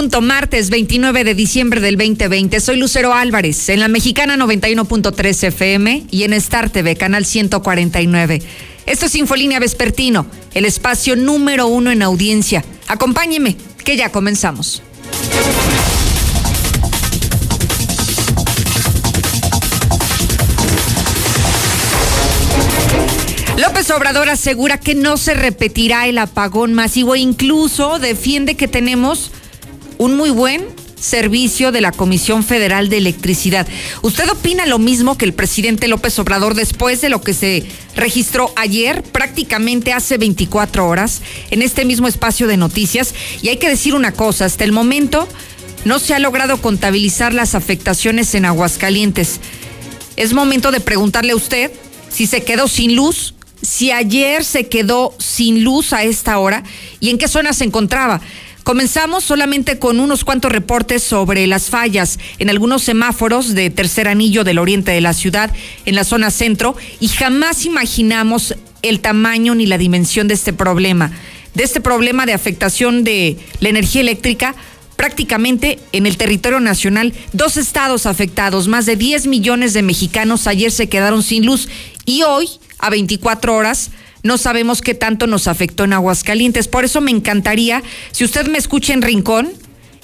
punto, martes 29 de diciembre del 2020. Soy Lucero Álvarez en la mexicana 91.3 FM y en Star TV, canal 149. Esto es Infolínea Vespertino, el espacio número uno en audiencia. Acompáñeme, que ya comenzamos. López Obrador asegura que no se repetirá el apagón masivo e incluso defiende que tenemos un muy buen servicio de la Comisión Federal de Electricidad. ¿Usted opina lo mismo que el presidente López Obrador después de lo que se registró ayer, prácticamente hace 24 horas, en este mismo espacio de noticias? Y hay que decir una cosa, hasta el momento no se ha logrado contabilizar las afectaciones en Aguascalientes. Es momento de preguntarle a usted si se quedó sin luz, si ayer se quedó sin luz a esta hora y en qué zona se encontraba. Comenzamos solamente con unos cuantos reportes sobre las fallas en algunos semáforos de tercer anillo del oriente de la ciudad, en la zona centro, y jamás imaginamos el tamaño ni la dimensión de este problema, de este problema de afectación de la energía eléctrica prácticamente en el territorio nacional, dos estados afectados, más de 10 millones de mexicanos ayer se quedaron sin luz y hoy, a 24 horas, no sabemos qué tanto nos afectó en Aguascalientes. Por eso me encantaría, si usted me escucha en Rincón,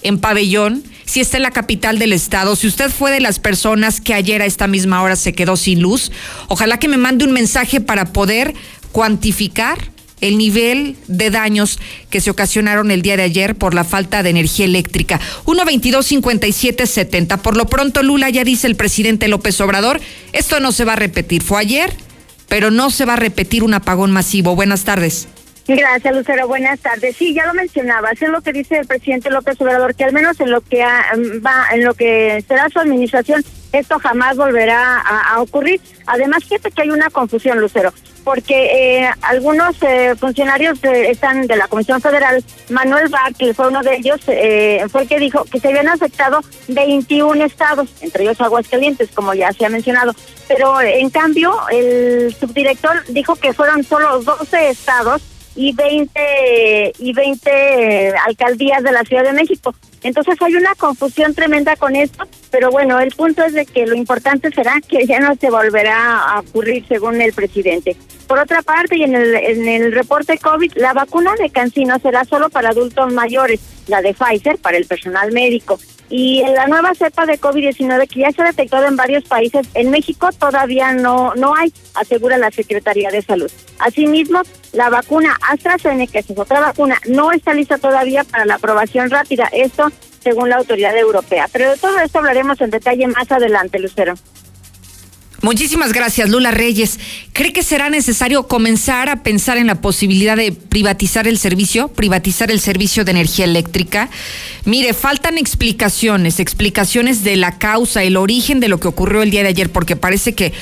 en Pabellón, si está en la capital del estado, si usted fue de las personas que ayer a esta misma hora se quedó sin luz, ojalá que me mande un mensaje para poder cuantificar el nivel de daños que se ocasionaron el día de ayer por la falta de energía eléctrica. 122-5770. Por lo pronto, Lula ya dice el presidente López Obrador, esto no se va a repetir. Fue ayer, pero no se va a repetir un apagón masivo. Buenas tardes. Gracias, Lucero. Buenas tardes. Sí, ya lo mencionaba. Es lo que dice el presidente López Obrador, que al menos en lo que va, en lo que será su administración, esto jamás volverá a, ocurrir. Además, fíjate que hay una confusión, Lucero, porque eh, algunos eh, funcionarios están de la Comisión Federal, Manuel que fue uno de ellos, eh, fue el que dijo que se habían afectado 21 estados, entre ellos Aguascalientes, como ya se ha mencionado. Pero en cambio, el subdirector dijo que fueron solo 12 estados y 20 y 20 alcaldías de la Ciudad de México. Entonces hay una confusión tremenda con esto, pero bueno, el punto es de que lo importante será que ya no se volverá a ocurrir según el presidente. Por otra parte, y en el, en el reporte COVID, la vacuna de Cancino será solo para adultos mayores, la de Pfizer para el personal médico. Y en la nueva cepa de COVID-19 que ya se ha detectado en varios países, en México todavía no, no hay, asegura la Secretaría de Salud. Asimismo, la vacuna AstraZeneca, que es otra vacuna, no está lista todavía para la aprobación rápida. Esto según la autoridad europea. Pero de todo esto hablaremos en detalle más adelante, Lucero. Muchísimas gracias, Lula Reyes. ¿Cree que será necesario comenzar a pensar en la posibilidad de privatizar el servicio, privatizar el servicio de energía eléctrica? Mire, faltan explicaciones, explicaciones de la causa, el origen de lo que ocurrió el día de ayer, porque parece que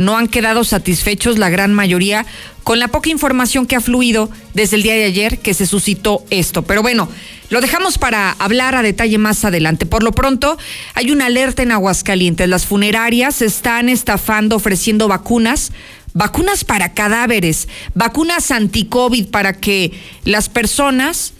no han quedado satisfechos la gran mayoría con la poca información que ha fluido desde el día de ayer que se suscitó esto. Pero bueno, lo dejamos para hablar a detalle más adelante. Por lo pronto, hay una alerta en Aguascalientes. Las funerarias están estafando, ofreciendo vacunas vacunas para cadáveres, vacunas anti-COVID para que las personas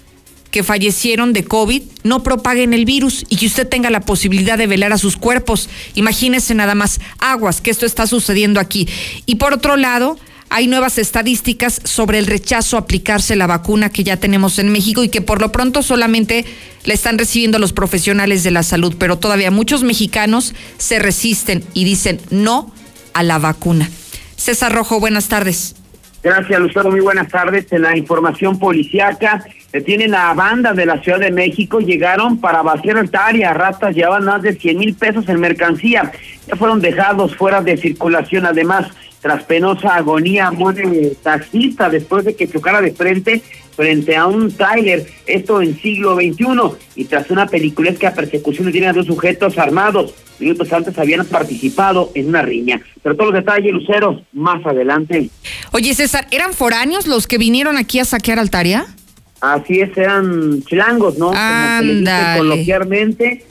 que fallecieron de COVID no propaguen el virus y que usted tenga la posibilidad de velar a sus cuerpos. Imagínese nada más aguas que esto está sucediendo aquí. Y por otro lado, hay nuevas estadísticas sobre el rechazo a aplicarse la vacuna que ya tenemos en México y que por lo pronto solamente la están recibiendo los profesionales de la salud, pero todavía muchos mexicanos se resisten y dicen no a la vacuna. César Rojo, buenas tardes. Gracias, Lucero. Muy buenas tardes. En la información policiaca, tienen a banda de la Ciudad de México. Llegaron para vaciar área. Ratas llevaban más de 100 mil pesos en mercancía. Ya fueron dejados fuera de circulación. Además, tras penosa agonía, muere taxista después de que chocara de frente frente a un Tyler, esto en siglo XXI, y tras una peliculesca persecución tiene a dos sujetos armados. Minutos antes habían participado en una riña. Pero todos los detalles, Lucero, más adelante. Oye, César, ¿eran foráneos los que vinieron aquí a saquear Altaria? Así es, eran chilangos, ¿no? Como se coloquialmente,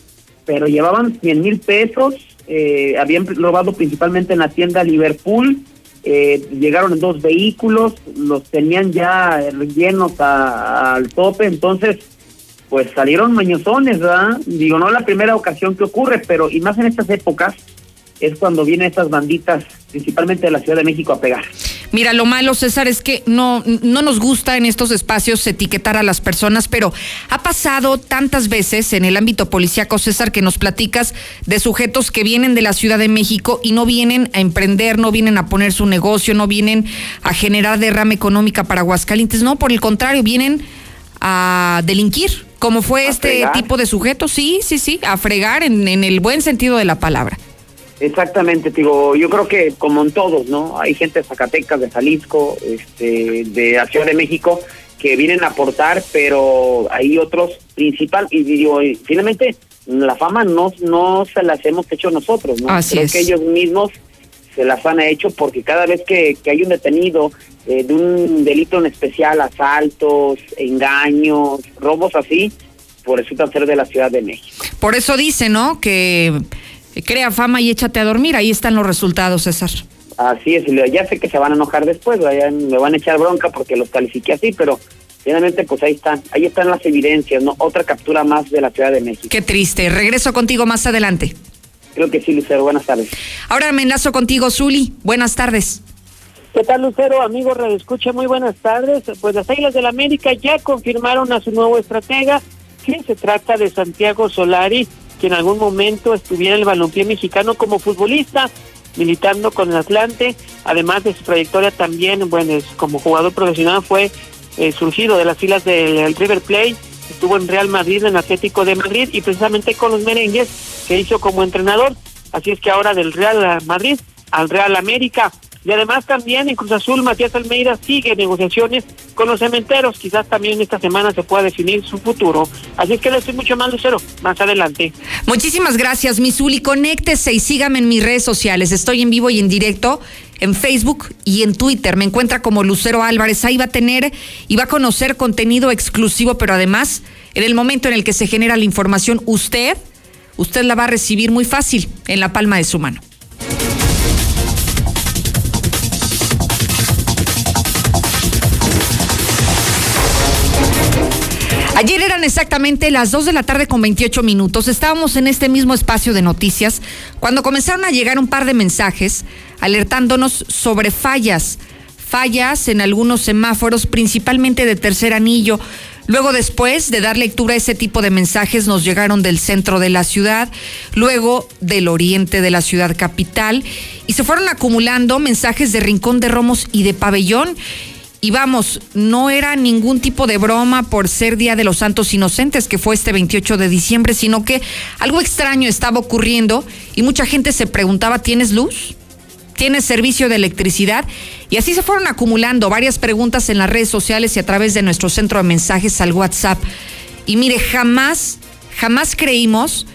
pero llevaban 100 mil pesos, eh, habían robado principalmente en la tienda Liverpool, eh, llegaron en dos vehículos, los tenían ya llenos al tope, entonces pues salieron mañosones, ¿verdad? Digo, no la primera ocasión que ocurre, pero y más en estas épocas es cuando vienen estas banditas, principalmente de la Ciudad de México, a pegar. Mira, lo malo, César, es que no, no nos gusta en estos espacios etiquetar a las personas, pero ha pasado tantas veces en el ámbito policíaco, César, que nos platicas de sujetos que vienen de la Ciudad de México y no vienen a emprender, no vienen a poner su negocio, no vienen a generar derrama económica para Aguascalientes, no, por el contrario, vienen a delinquir, como fue este tipo de sujetos, sí, sí, sí, a fregar en, en el buen sentido de la palabra. Exactamente, digo, yo creo que como en todos, ¿no? Hay gente de Zacatecas, de Jalisco, este, de la Ciudad de México que vienen a aportar, pero hay otros principal y digo, finalmente la fama no no se las hemos hecho nosotros, ¿no? Así creo que ellos mismos se las han hecho porque cada vez que, que hay un detenido eh, de un delito en especial, asaltos, engaños, robos así, por eso ser de la Ciudad de México. Por eso dice, ¿no? Que crea fama y échate a dormir. Ahí están los resultados, César. Así es, ya sé que se van a enojar después, me van a echar bronca porque los califiqué así, pero finalmente pues ahí están, ahí están las evidencias, ¿no? Otra captura más de la Ciudad de México. Qué triste. Regreso contigo más adelante. Creo que sí, Lucero. Buenas tardes. Ahora me enlazo contigo, Zuli. Buenas tardes. ¿Qué tal, Lucero? Amigo Escucha, muy buenas tardes. Pues las Águilas del la América ya confirmaron a su nuevo estratega, que se trata de Santiago Solari, que en algún momento estuviera en el balompié mexicano como futbolista, militando con el Atlante, además de su trayectoria también, bueno, como jugador profesional fue eh, surgido de las filas del River Plate, estuvo en Real Madrid, en Atlético de Madrid y precisamente con los merengues que hizo como entrenador, así es que ahora del Real Madrid al Real América. Y además también en Cruz Azul, Matías Almeida sigue negociaciones con los cementeros. Quizás también esta semana se pueda definir su futuro. Así es que le estoy mucho más lucero más adelante. Muchísimas gracias, Misuli. Conéctese y sígame en mis redes sociales. Estoy en vivo y en directo en Facebook y en Twitter. Me encuentra como Lucero Álvarez. Ahí va a tener y va a conocer contenido exclusivo, pero además, en el momento en el que se genera la información, usted, usted la va a recibir muy fácil en la palma de su mano. Ayer eran exactamente las 2 de la tarde con 28 minutos. Estábamos en este mismo espacio de noticias cuando comenzaron a llegar un par de mensajes alertándonos sobre fallas, fallas en algunos semáforos, principalmente de tercer anillo. Luego después de dar lectura a ese tipo de mensajes nos llegaron del centro de la ciudad, luego del oriente de la ciudad capital y se fueron acumulando mensajes de Rincón de Romos y de Pabellón y vamos, no era ningún tipo de broma por ser Día de los Santos Inocentes, que fue este 28 de diciembre, sino que algo extraño estaba ocurriendo y mucha gente se preguntaba, ¿tienes luz? ¿Tienes servicio de electricidad? Y así se fueron acumulando varias preguntas en las redes sociales y a través de nuestro centro de mensajes al WhatsApp. Y mire, jamás, jamás creímos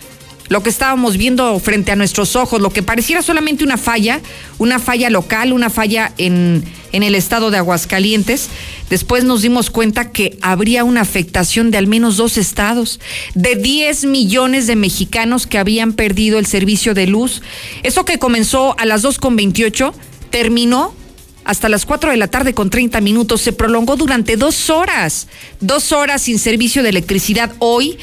lo que estábamos viendo frente a nuestros ojos, lo que pareciera solamente una falla, una falla local, una falla en, en, el estado de Aguascalientes, después nos dimos cuenta que habría una afectación de al menos dos estados, de 10 millones de mexicanos que habían perdido el servicio de luz. Eso que comenzó a las 2.28 terminó hasta las 4 de la tarde con 30 minutos, se prolongó durante dos horas, dos horas sin servicio de electricidad. Hoy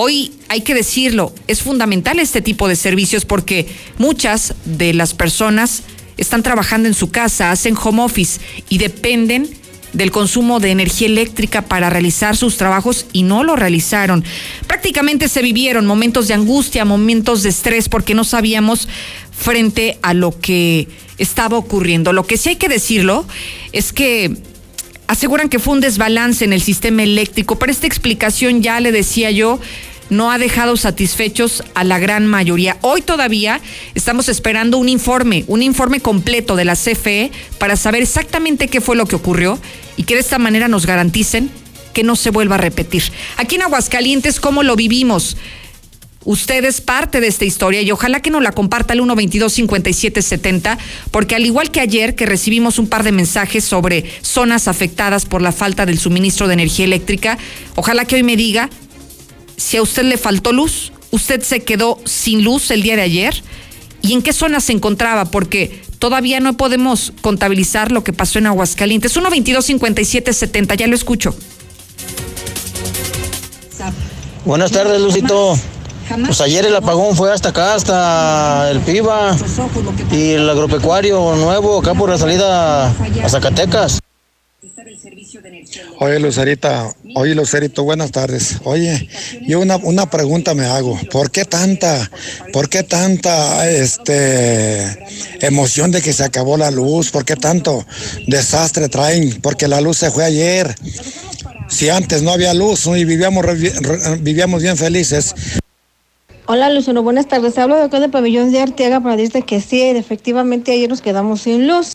Hoy hay que decirlo, es fundamental este tipo de servicios porque muchas de las personas están trabajando en su casa, hacen home office y dependen del consumo de energía eléctrica para realizar sus trabajos y no lo realizaron. Prácticamente se vivieron momentos de angustia, momentos de estrés porque no sabíamos frente a lo que estaba ocurriendo. Lo que sí hay que decirlo es que aseguran que fue un desbalance en el sistema eléctrico, pero esta explicación ya le decía yo, no ha dejado satisfechos a la gran mayoría. Hoy todavía estamos esperando un informe, un informe completo de la CFE para saber exactamente qué fue lo que ocurrió y que de esta manera nos garanticen que no se vuelva a repetir. Aquí en Aguascalientes, ¿cómo lo vivimos? Usted es parte de esta historia y ojalá que nos la comparta el 122-5770, porque al igual que ayer que recibimos un par de mensajes sobre zonas afectadas por la falta del suministro de energía eléctrica, ojalá que hoy me diga si a usted le faltó luz, usted se quedó sin luz el día de ayer y en qué zona se encontraba, porque todavía no podemos contabilizar lo que pasó en Aguascalientes. 122 57 70, ya lo escucho. Buenas tardes, Lucito. Pues ayer el apagón fue hasta acá, hasta el Piba y el agropecuario nuevo, acá por la salida a Zacatecas. Oye, Lucerita, oye, Lucerito, buenas tardes. Oye, yo una, una pregunta me hago. ¿Por qué tanta, por qué tanta, este, emoción de que se acabó la luz? ¿Por qué tanto desastre traen? Porque la luz se fue ayer. Si antes no había luz y vivíamos, vivíamos bien felices. Hola Luciano, buenas tardes. Hablo de acá de Pabellón de Arteaga para decirte que sí, efectivamente ayer nos quedamos sin luz.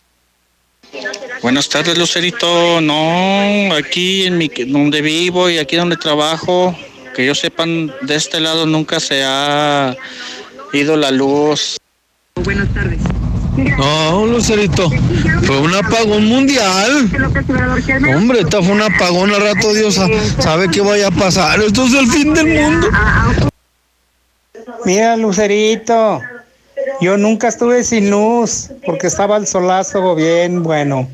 Buenas tardes, Lucerito. No, aquí en mi, donde vivo y aquí donde trabajo, que yo sepan, de este lado nunca se ha ido la luz. Buenas tardes. No, Lucerito, fue un apagón mundial. Hombre, esta fue un apagón al rato, Dios sabe qué vaya a pasar. Esto es el fin del mundo. Mira, Lucerito, yo nunca estuve sin luz porque estaba el solazo bien bueno.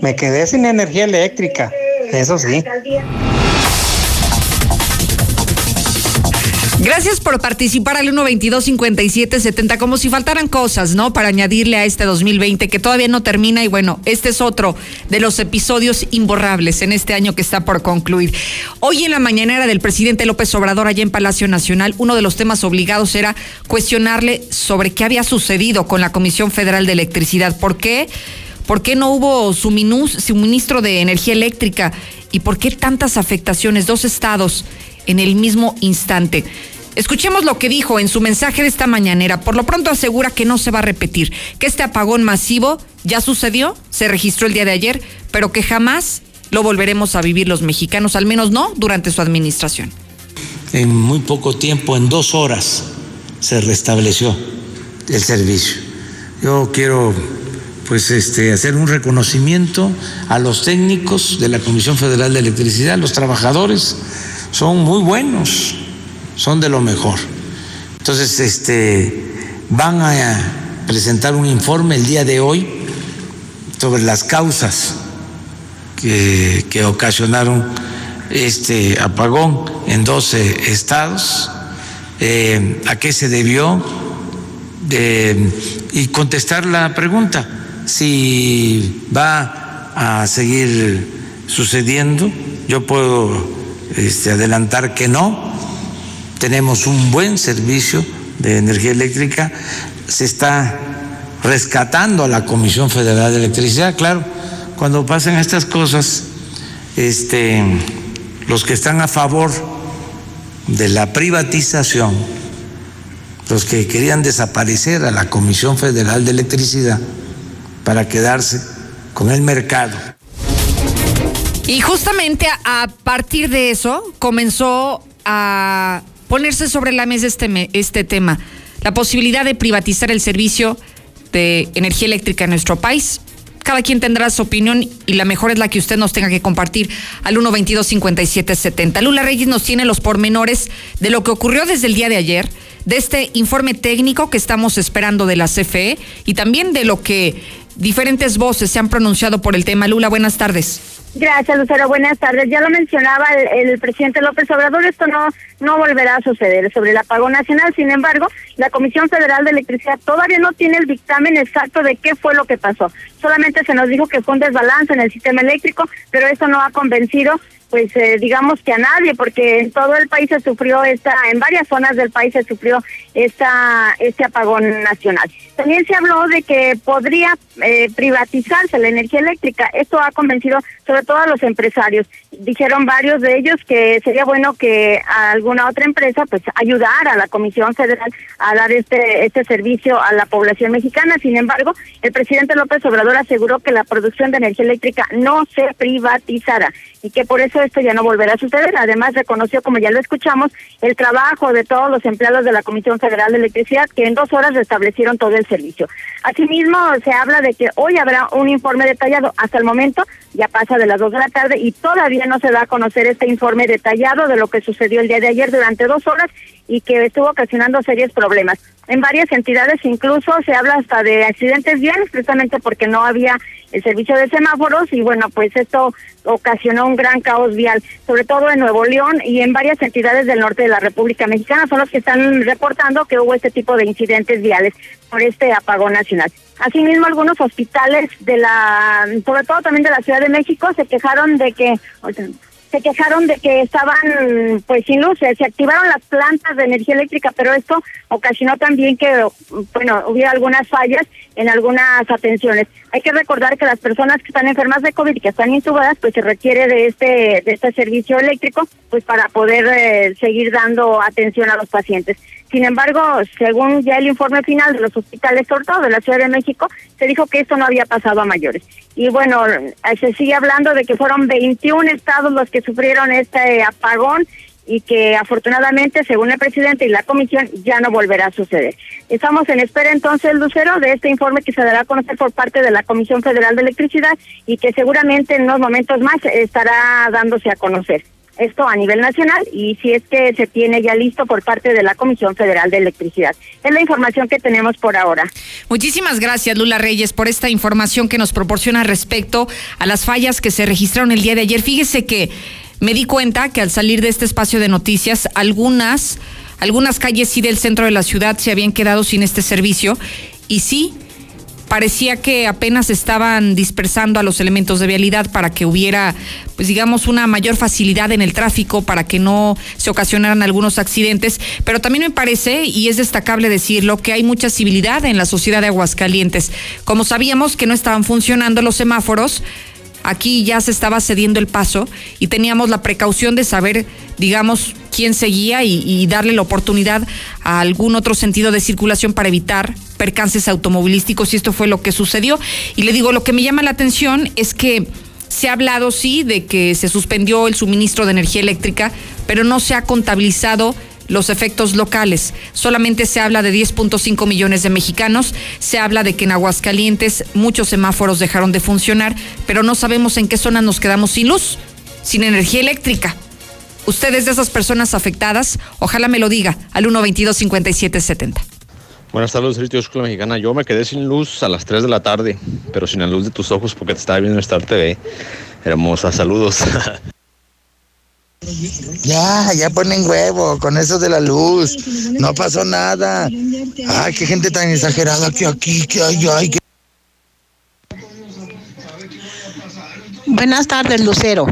Me quedé sin energía eléctrica, eso sí. Gracias por participar al 122-5770, como si faltaran cosas, ¿no? Para añadirle a este 2020 que todavía no termina y bueno, este es otro de los episodios imborrables en este año que está por concluir. Hoy en la mañanera del presidente López Obrador allá en Palacio Nacional, uno de los temas obligados era cuestionarle sobre qué había sucedido con la Comisión Federal de Electricidad. ¿Por qué? ¿Por qué no hubo suministro de energía eléctrica? ¿Y por qué tantas afectaciones? Dos estados en el mismo instante. Escuchemos lo que dijo en su mensaje de esta mañanera. Por lo pronto asegura que no se va a repetir, que este apagón masivo ya sucedió, se registró el día de ayer, pero que jamás lo volveremos a vivir los mexicanos, al menos no durante su administración. En muy poco tiempo, en dos horas, se restableció el servicio. Yo quiero pues este, hacer un reconocimiento a los técnicos de la Comisión Federal de Electricidad, los trabajadores, son muy buenos son de lo mejor. Entonces, este, van a presentar un informe el día de hoy sobre las causas que, que ocasionaron este apagón en 12 estados, eh, a qué se debió y contestar la pregunta si va a seguir sucediendo. Yo puedo este, adelantar que no, tenemos un buen servicio de energía eléctrica, se está rescatando a la Comisión Federal de Electricidad, claro, cuando pasan estas cosas, este, los que están a favor de la privatización, los que querían desaparecer a la Comisión Federal de Electricidad para quedarse con el mercado. Y justamente a partir de eso comenzó a ponerse sobre la mesa este, este tema, la posibilidad de privatizar el servicio de energía eléctrica en nuestro país. Cada quien tendrá su opinión y la mejor es la que usted nos tenga que compartir al 122-5770. Lula Reyes nos tiene los pormenores de lo que ocurrió desde el día de ayer, de este informe técnico que estamos esperando de la CFE y también de lo que diferentes voces se han pronunciado por el tema. Lula, buenas tardes. Gracias, Lucero. Buenas tardes. Ya lo mencionaba el, presidente López Obrador, esto no, no volverá a suceder sobre el apagón nacional. Sin embargo, la Comisión Federal de Electricidad todavía no tiene el dictamen exacto de qué fue lo que pasó. Solamente se nos dijo que fue un desbalance en el sistema eléctrico, pero eso no ha convencido pues eh, digamos que a nadie, porque en todo el país se sufrió esta, en varias zonas del país se sufrió esta, este apagón nacional. También se habló de que podría eh, privatizarse la energía eléctrica. Esto ha convencido sobre todo a los empresarios. Dijeron varios de ellos que sería bueno que alguna otra empresa pues ayudara a la Comisión Federal a dar este, este servicio a la población mexicana. Sin embargo, el presidente López Obrador aseguró que la producción de energía eléctrica no se privatizará y que por eso esto ya no volverá a suceder. Además, reconoció, como ya lo escuchamos, el trabajo de todos los empleados de la Comisión Federal de Electricidad, que en dos horas restablecieron todo el servicio. Asimismo, se habla de que hoy habrá un informe detallado. Hasta el momento ya pasa de las dos de la tarde y todavía no se da a conocer este informe detallado de lo que sucedió el día de ayer durante dos horas y que estuvo ocasionando serios problemas. En varias entidades incluso se habla hasta de accidentes viales, precisamente porque no había el servicio de semáforos y bueno, pues esto ocasionó un gran caos vial, sobre todo en Nuevo León y en varias entidades del norte de la República Mexicana son los que están reportando que hubo este tipo de incidentes viales por este apagón nacional. Asimismo, algunos hospitales de la, sobre todo también de la Ciudad de México, se quejaron de que se quejaron de que estaban pues sin luces, se activaron las plantas de energía eléctrica, pero esto ocasionó también que bueno, hubiera algunas fallas en algunas atenciones. Hay que recordar que las personas que están enfermas de COVID y que están intubadas, pues se requiere de este de este servicio eléctrico pues para poder eh, seguir dando atención a los pacientes. Sin embargo, según ya el informe final de los hospitales, sobre todo de la Ciudad de México, se dijo que esto no había pasado a mayores. Y bueno, se sigue hablando de que fueron 21 estados los que sufrieron este apagón y que afortunadamente, según el presidente y la comisión, ya no volverá a suceder. Estamos en espera entonces, Lucero, de este informe que se dará a conocer por parte de la Comisión Federal de Electricidad y que seguramente en unos momentos más estará dándose a conocer esto a nivel nacional y si es que se tiene ya listo por parte de la Comisión Federal de Electricidad. Es la información que tenemos por ahora. Muchísimas gracias, Lula Reyes, por esta información que nos proporciona respecto a las fallas que se registraron el día de ayer. Fíjese que me di cuenta que al salir de este espacio de noticias, algunas, algunas calles sí del centro de la ciudad se habían quedado sin este servicio y sí parecía que apenas estaban dispersando a los elementos de vialidad para que hubiera, pues digamos, una mayor facilidad en el tráfico, para que no se ocasionaran algunos accidentes. Pero también me parece, y es destacable decirlo, que hay mucha civilidad en la sociedad de Aguascalientes. Como sabíamos que no estaban funcionando los semáforos, aquí ya se estaba cediendo el paso y teníamos la precaución de saber, digamos, quién seguía y, darle la oportunidad a algún otro sentido de circulación para evitar percances automovilísticos y esto fue lo que sucedió. Y le digo, lo que me llama la atención es que se ha hablado, sí, de que se suspendió el suministro de energía eléctrica, pero no se ha contabilizado los efectos locales. Solamente se habla de 10.5 millones de mexicanos, se habla de que en Aguascalientes muchos semáforos dejaron de funcionar, pero no sabemos en qué zona nos quedamos sin luz, sin energía eléctrica. Ustedes de esas personas afectadas, ojalá me lo diga al 122-5770. Buenas tardes, Servicio Escuela Mexicana. Yo me quedé sin luz a las 3 de la tarde, pero sin la luz de tus ojos porque te estaba viendo en Star TV. Hermosa, saludos. Ya, ya ponen huevo con eso de la luz. No pasó nada. Ay, qué gente tan exagerada que aquí, que hay, ay, que... Buenas tardes, Lucero.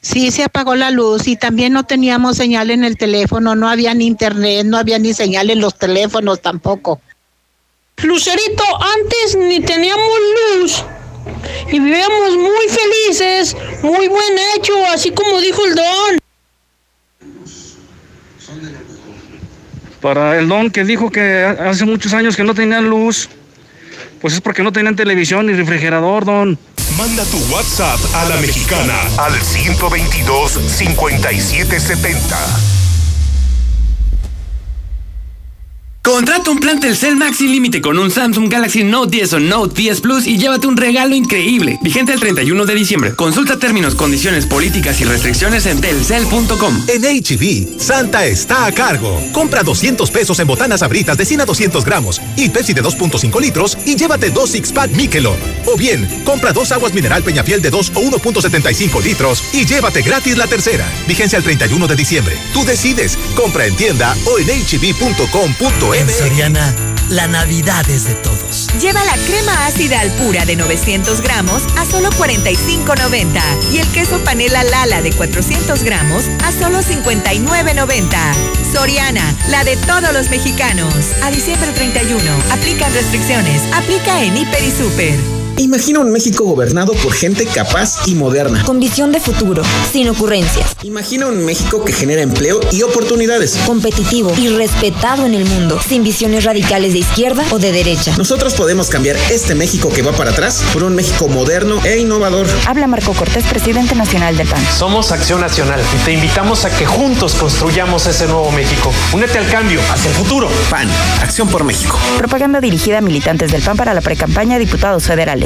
Sí, se apagó la luz y también no teníamos señal en el teléfono, no había ni internet, no había ni señal en los teléfonos tampoco. Lucerito, antes ni teníamos luz y vivíamos muy felices, muy buen hecho, así como dijo el don. Para el don que dijo que hace muchos años que no tenían luz, pues es porque no tenían televisión ni refrigerador, don. Manda tu WhatsApp a la mexicana al 122 5770. Contrata un plan Telcel Max sin límite con un Samsung Galaxy Note 10 o Note 10 Plus y llévate un regalo increíble. Vigente el 31 de diciembre. Consulta términos, condiciones, políticas y restricciones en telcel.com. En HB, Santa está a cargo. Compra 200 pesos en botanas abritas de 100 a 200 gramos y Pepsi de 2.5 litros y llévate dos six pack Michelob. O bien, compra dos aguas mineral Peñafiel de 2 o 1.75 litros y llévate gratis la tercera. Vigencia el 31 de diciembre. Tú decides. Compra en tienda o en hb.com.es. En Soriana, la Navidad es de todos. Lleva la crema ácida al pura de 900 gramos a solo 45.90 y el queso panela Lala de 400 gramos a solo 59.90. Soriana, la de todos los mexicanos. A diciembre 31, aplican restricciones. Aplica en Hiper y Super. Imagina un México gobernado por gente capaz y moderna. Con visión de futuro, sin ocurrencias. Imagina un México que genera empleo y oportunidades. Competitivo y respetado en el mundo, sin visiones radicales de izquierda o de derecha. Nosotros podemos cambiar este México que va para atrás por un México moderno e innovador. Habla Marco Cortés, presidente nacional del PAN. Somos Acción Nacional y te invitamos a que juntos construyamos ese nuevo México. Únete al cambio, hacia el futuro. PAN, Acción por México. Propaganda dirigida a militantes del PAN para la precampaña a diputados federales.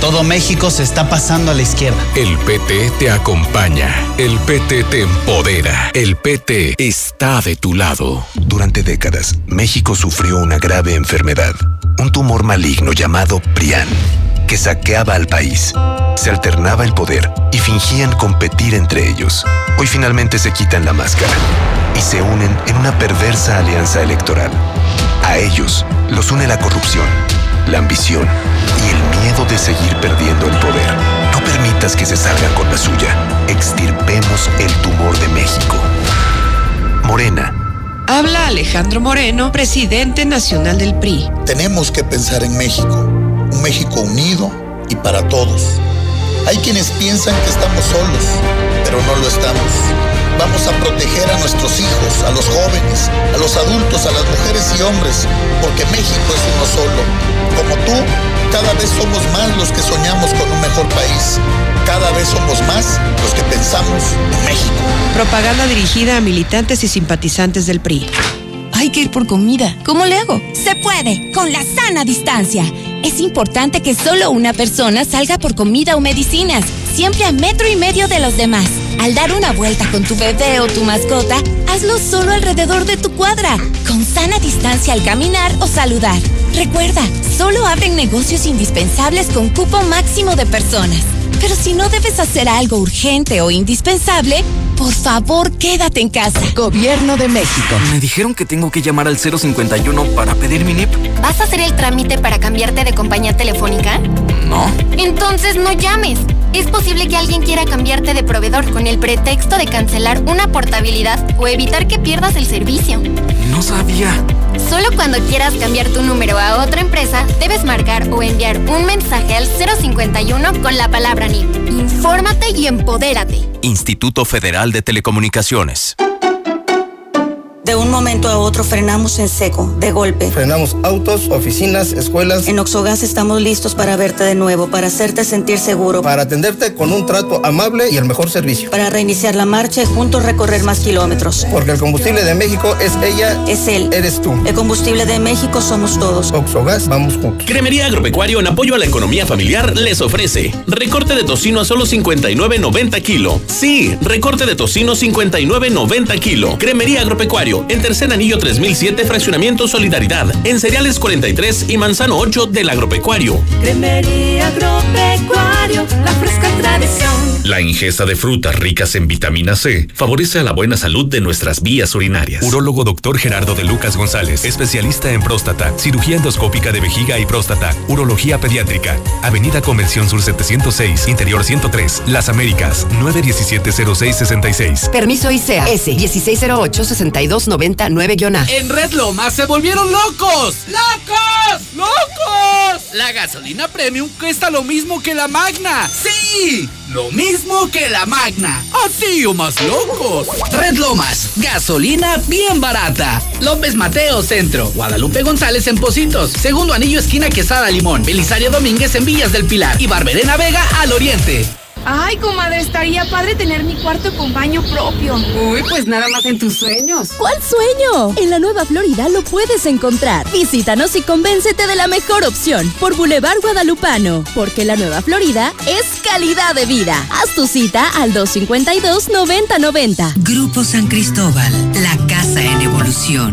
Todo México se está pasando a la izquierda. El PT te acompaña. El PT te empodera. El PT está de tu lado. Durante décadas, México sufrió una grave enfermedad, un tumor maligno llamado Prián, que saqueaba al país. Se alternaba el poder y fingían competir entre ellos. Hoy finalmente se quitan la máscara y se unen en una perversa alianza electoral. A ellos los une la corrupción, la ambición y el miedo de seguir perdiendo el poder. No permitas que se salgan con la suya. Extirpemos el tumor de México. Morena, Habla Alejandro Moreno, presidente nacional del PRI. Tenemos que pensar en México, un México unido y para todos. Hay quienes piensan que estamos solos, pero no lo estamos. Vamos a proteger a nuestros hijos, a los jóvenes, a los adultos, a las mujeres y hombres, porque México es uno solo. Como tú, cada vez somos más los que soñamos con un mejor país. Cada vez somos más los que pensamos en México. Propaganda dirigida a militantes y simpatizantes del PRI. Hay que ir por comida. ¿Cómo le hago? Se puede, con la sana distancia. Es importante que solo una persona salga por comida o medicinas, siempre a metro y medio de los demás. Al dar una vuelta con tu bebé o tu mascota, hazlo solo alrededor de tu cuadra, con sana distancia al caminar o saludar. Recuerda, solo abren negocios indispensables con cupo máximo de personas. Pero si no debes hacer algo urgente o indispensable, por favor quédate en casa. Gobierno de México. Me dijeron que tengo que llamar al 051 para pedir mi NIP. ¿Vas a hacer el trámite para cambiarte de compañía telefónica? No. Entonces no llames. Es posible que alguien quiera cambiarte de proveedor con el pretexto de cancelar una portabilidad o evitar que pierdas el servicio. No sabía. Solo cuando quieras cambiar tu número a otra empresa, debes marcar o enviar un mensaje al 051 con la palabra NIP. Infórmate y empodérate. Instituto Federal de Telecomunicaciones. De un momento a otro frenamos en seco, de golpe. Frenamos autos, oficinas, escuelas. En Oxogas estamos listos para verte de nuevo, para hacerte sentir seguro. Para atenderte con un trato amable y el mejor servicio. Para reiniciar la marcha y juntos recorrer más kilómetros. Porque el combustible de México es ella. Es él. Eres tú. El combustible de México somos todos. Oxogas, vamos juntos. Cremería Agropecuario en apoyo a la economía familiar les ofrece recorte de tocino a solo 59.90 kilo. Sí, recorte de tocino 59.90 kilo. Cremería Agropecuario en Tercer Anillo 3007 Fraccionamiento Solidaridad, en Cereales 43 y Manzano 8 del Agropecuario. Cremería Agropecuario, la fresca tradición. La ingesta de frutas ricas en vitamina C favorece a la buena salud de nuestras vías urinarias. Urólogo doctor Gerardo de Lucas González, especialista en próstata, cirugía endoscópica de vejiga y próstata, urología pediátrica, Avenida Convención Sur 706, Interior 103, Las Américas, 9170666. Permiso ICEA S1608 62 299-A. En Red Lomas se volvieron locos. ¡Locos! ¡Locos! La gasolina premium cuesta lo mismo que la magna. ¡Sí! Lo mismo que la magna. Así o más locos. Red Lomas, gasolina bien barata. López Mateo Centro, Guadalupe González en Pocitos, Segundo Anillo Esquina Quesada Limón, Belisario Domínguez en Villas del Pilar y Barberena Vega al Oriente. Ay, comadre, estaría padre tener mi cuarto con baño propio. Uy, pues nada más en tus sueños. ¿Cuál sueño? En la Nueva Florida lo puedes encontrar. Visítanos y convéncete de la mejor opción por Boulevard Guadalupano, porque la Nueva Florida es calidad de vida. Haz tu cita al 252-9090. Grupo San Cristóbal, la casa en evolución.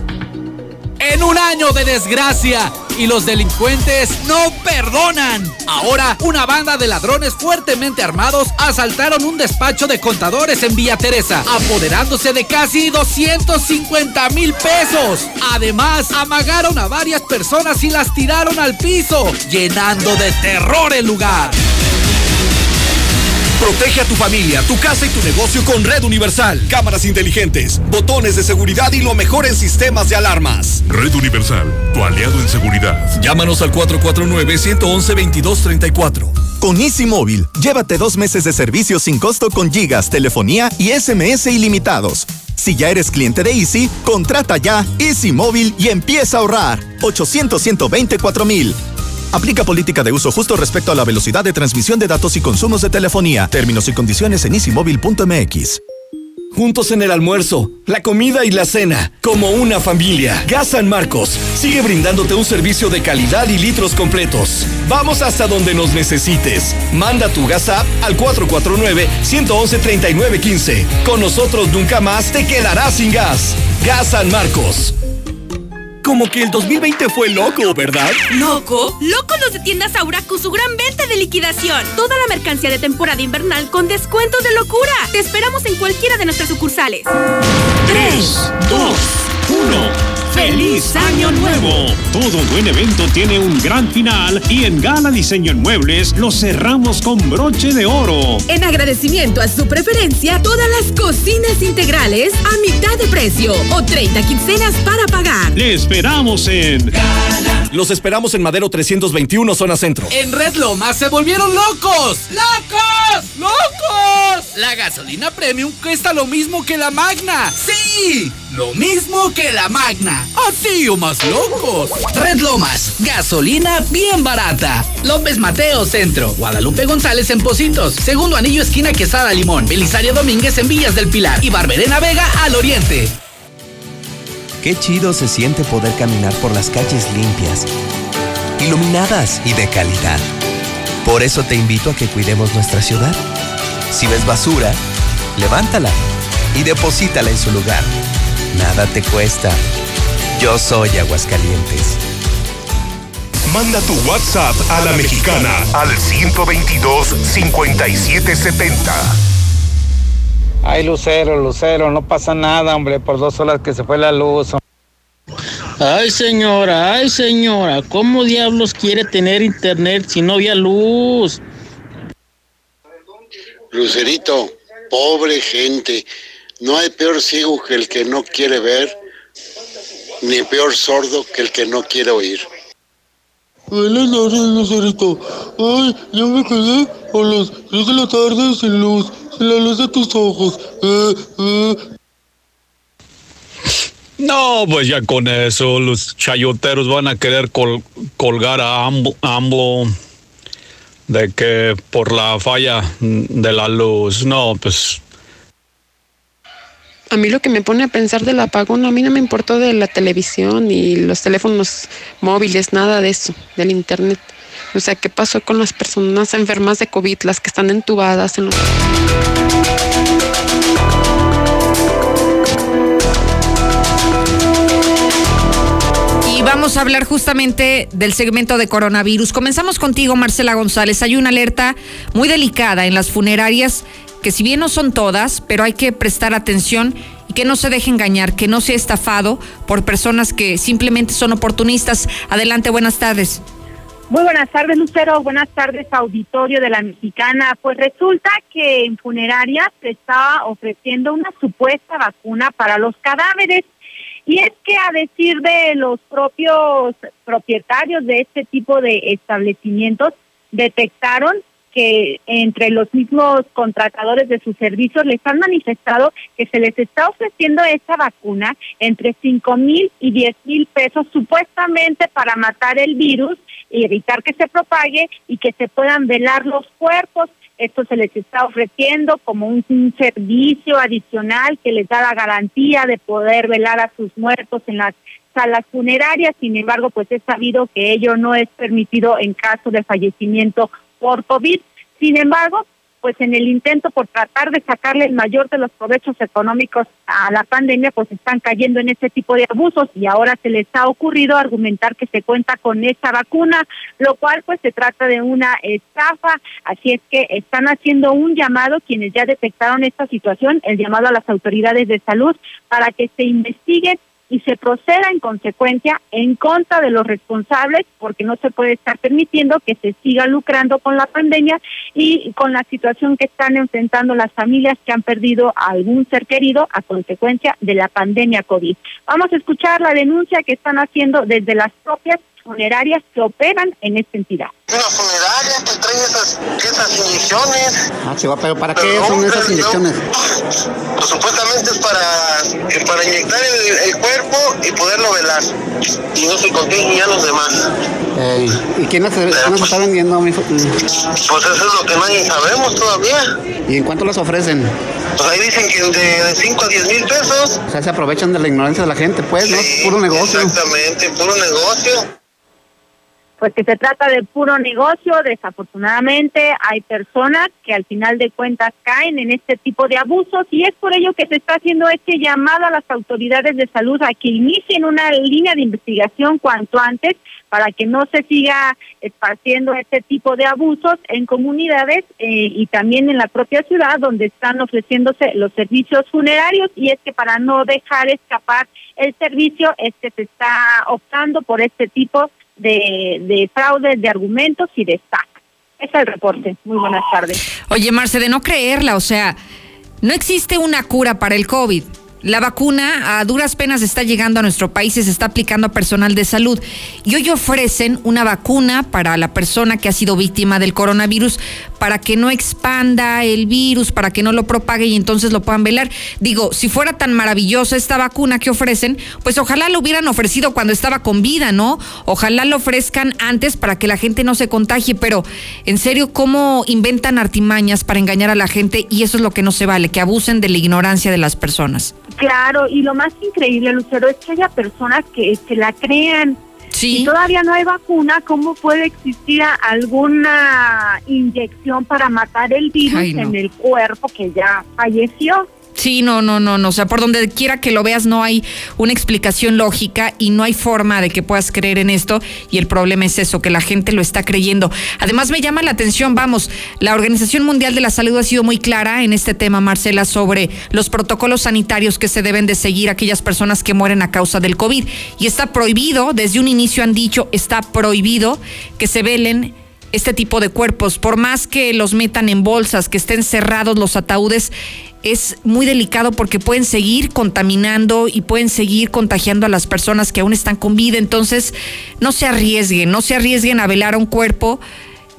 En un año de desgracia y los delincuentes no perdonan. Ahora, una banda de ladrones fuertemente armados asaltaron un despacho de contadores en Villa Teresa, apoderándose de casi 250 mil pesos. Además, amagaron a varias personas y las tiraron al piso, llenando de terror el lugar. Protege a tu familia, tu casa y tu negocio con Red Universal. Cámaras inteligentes, botones de seguridad y lo mejor en sistemas de alarmas. Red Universal, tu aliado en seguridad. Llámanos al 449-111-2234. Con Easy Móvil, llévate dos meses de servicio sin costo con gigas, telefonía y SMS ilimitados. Si ya eres cliente de Easy, contrata ya Easy Móvil y empieza a ahorrar. 800 124 mil. Aplica política de uso justo respecto a la velocidad de transmisión de datos y consumos de telefonía. Términos y condiciones en easymóvil.mx. Juntos en el almuerzo, la comida y la cena, como una familia. Gas San Marcos sigue brindándote un servicio de calidad y litros completos. Vamos hasta donde nos necesites. Manda tu gas app al 449-111-3915. Con nosotros nunca más te quedarás sin gas. Gas San Marcos. Como que el 2020 fue loco, ¿verdad? ¿Loco? Loco los de tiendas Aura con su gran venta de liquidación. Toda la mercancía de temporada invernal con descuentos de locura. Te esperamos en cualquiera de nuestras sucursales. 3, 2, 1. ¡Feliz Año Nuevo! Todo buen evento tiene un gran final y en Gala Diseño en Muebles lo cerramos con broche de oro. En agradecimiento a su preferencia, todas las cocinas integrales a mitad de precio o 30 quincenas para pagar. Le esperamos en Gala. Los esperamos en Madero 321, zona centro. En Red Lomas se volvieron locos. ¡Locos! ¡Locos! La gasolina premium cuesta lo mismo que la Magna. ¡Sí! Lo mismo que la Magna. Así o más locos. Red Lomas, gasolina bien barata. López Mateo Centro. Guadalupe González en Positos. Segundo anillo esquina Quesada Limón. Belisario Domínguez en Villas del Pilar. Y Barberena Vega al Oriente. Qué chido se siente poder caminar por las calles limpias, iluminadas y de calidad. Por eso te invito a que cuidemos nuestra ciudad. Si ves basura, levántala y deposítala en su lugar. Nada te cuesta. Yo soy Aguascalientes. Manda tu WhatsApp a la mexicana al 122-5770. Ay, Lucero, Lucero, no pasa nada, hombre, por dos horas que se fue la luz. Ay, señora, ay, señora, ¿cómo diablos quiere tener internet si no había luz? Lucerito, pobre gente. No hay peor ciego que el que no quiere ver, ni peor sordo que el que no quiere oír. Buenas noches, Lucerito. Ay, yo me quedé a las 3 de la tarde sin luz, la luz de tus ojos. Eh, eh. No, pues ya con eso los chayoteros van a querer col colgar a AMLO de que por la falla de la luz. No, pues a mí lo que me pone a pensar del apagón, a mí no me importó de la televisión y los teléfonos móviles, nada de eso, del internet. O sea, ¿qué pasó con las personas enfermas de COVID, las que están entubadas en los... Y vamos a hablar justamente del segmento de coronavirus. Comenzamos contigo, Marcela González. Hay una alerta muy delicada en las funerarias que si bien no son todas, pero hay que prestar atención y que no se deje engañar, que no sea estafado por personas que simplemente son oportunistas. Adelante, buenas tardes. Muy buenas tardes, Lucero. Buenas tardes, auditorio de la Mexicana. Pues resulta que en funeraria se estaba ofreciendo una supuesta vacuna para los cadáveres. Y es que a decir de los propios propietarios de este tipo de establecimientos, detectaron que entre los mismos contratadores de sus servicios les han manifestado que se les está ofreciendo esta vacuna entre cinco mil y diez mil pesos supuestamente para matar el virus y evitar que se propague y que se puedan velar los cuerpos. Esto se les está ofreciendo como un, un servicio adicional que les da la garantía de poder velar a sus muertos en las salas funerarias. Sin embargo, pues es sabido que ello no es permitido en caso de fallecimiento por COVID. Sin embargo, pues en el intento por tratar de sacarle el mayor de los provechos económicos a la pandemia, pues están cayendo en este tipo de abusos y ahora se les ha ocurrido argumentar que se cuenta con esa vacuna, lo cual pues se trata de una estafa, así es que están haciendo un llamado quienes ya detectaron esta situación, el llamado a las autoridades de salud para que se investiguen y se proceda en consecuencia en contra de los responsables porque no se puede estar permitiendo que se siga lucrando con la pandemia y con la situación que están enfrentando las familias que han perdido a algún ser querido a consecuencia de la pandemia COVID. Vamos a escuchar la denuncia que están haciendo desde las propias funerarias que operan en esta entidad. Una funeraria que trae esas, esas inyecciones. Ah, chiva, pero ¿para qué son esas inyecciones? Pues supuestamente es para, eh, para inyectar el, el cuerpo y poderlo velar. Y no se contienen ya los demás. Ey, ¿Y quién las, quién las está vendiendo? mi- Pues eso es lo que nadie sabemos todavía. ¿Y en cuánto las ofrecen? Pues ahí dicen que de 5 a 10 mil pesos. O sea, se aprovechan de la ignorancia de la gente, pues, ¿no? Puro negocio. Exactamente, puro negocio. Pues que se trata de puro negocio. Desafortunadamente hay personas que al final de cuentas caen en este tipo de abusos y es por ello que se está haciendo este llamado a las autoridades de salud a que inicien una línea de investigación cuanto antes para que no se siga esparciendo este tipo de abusos en comunidades eh, y también en la propia ciudad donde están ofreciéndose los servicios funerarios y es que para no dejar escapar el servicio es que se está optando por este tipo de, de fraudes, de argumentos y de estafas. Ese es el reporte. Muy buenas tardes. Oye, Marce, de no creerla, o sea, no existe una cura para el COVID. La vacuna a duras penas está llegando a nuestro país y se está aplicando a personal de salud. Y hoy ofrecen una vacuna para la persona que ha sido víctima del coronavirus para que no expanda el virus, para que no lo propague y entonces lo puedan velar. Digo, si fuera tan maravillosa esta vacuna que ofrecen, pues ojalá lo hubieran ofrecido cuando estaba con vida, ¿no? Ojalá lo ofrezcan antes para que la gente no se contagie, pero en serio, ¿cómo inventan artimañas para engañar a la gente? Y eso es lo que no se vale, que abusen de la ignorancia de las personas. Claro, y lo más increíble, Lucero, es que haya personas que se la crean. Sí. Y todavía no hay vacuna, ¿cómo puede existir alguna inyección para matar el virus Ay, no. en el cuerpo que ya falleció? Sí, no, no, no, no. O sea, por donde quiera que lo veas, no hay una explicación lógica y no hay forma de que puedas creer en esto. Y el problema es eso, que la gente lo está creyendo. Además, me llama la atención, vamos, la Organización Mundial de la Salud ha sido muy clara en este tema, Marcela, sobre los protocolos sanitarios que se deben de seguir aquellas personas que mueren a causa del COVID. Y está prohibido, desde un inicio han dicho, está prohibido que se velen este tipo de cuerpos, por más que los metan en bolsas, que estén cerrados los ataúdes, es muy delicado porque pueden seguir contaminando y pueden seguir contagiando a las personas que aún están con vida. Entonces, no se arriesguen, no se arriesguen a velar a un cuerpo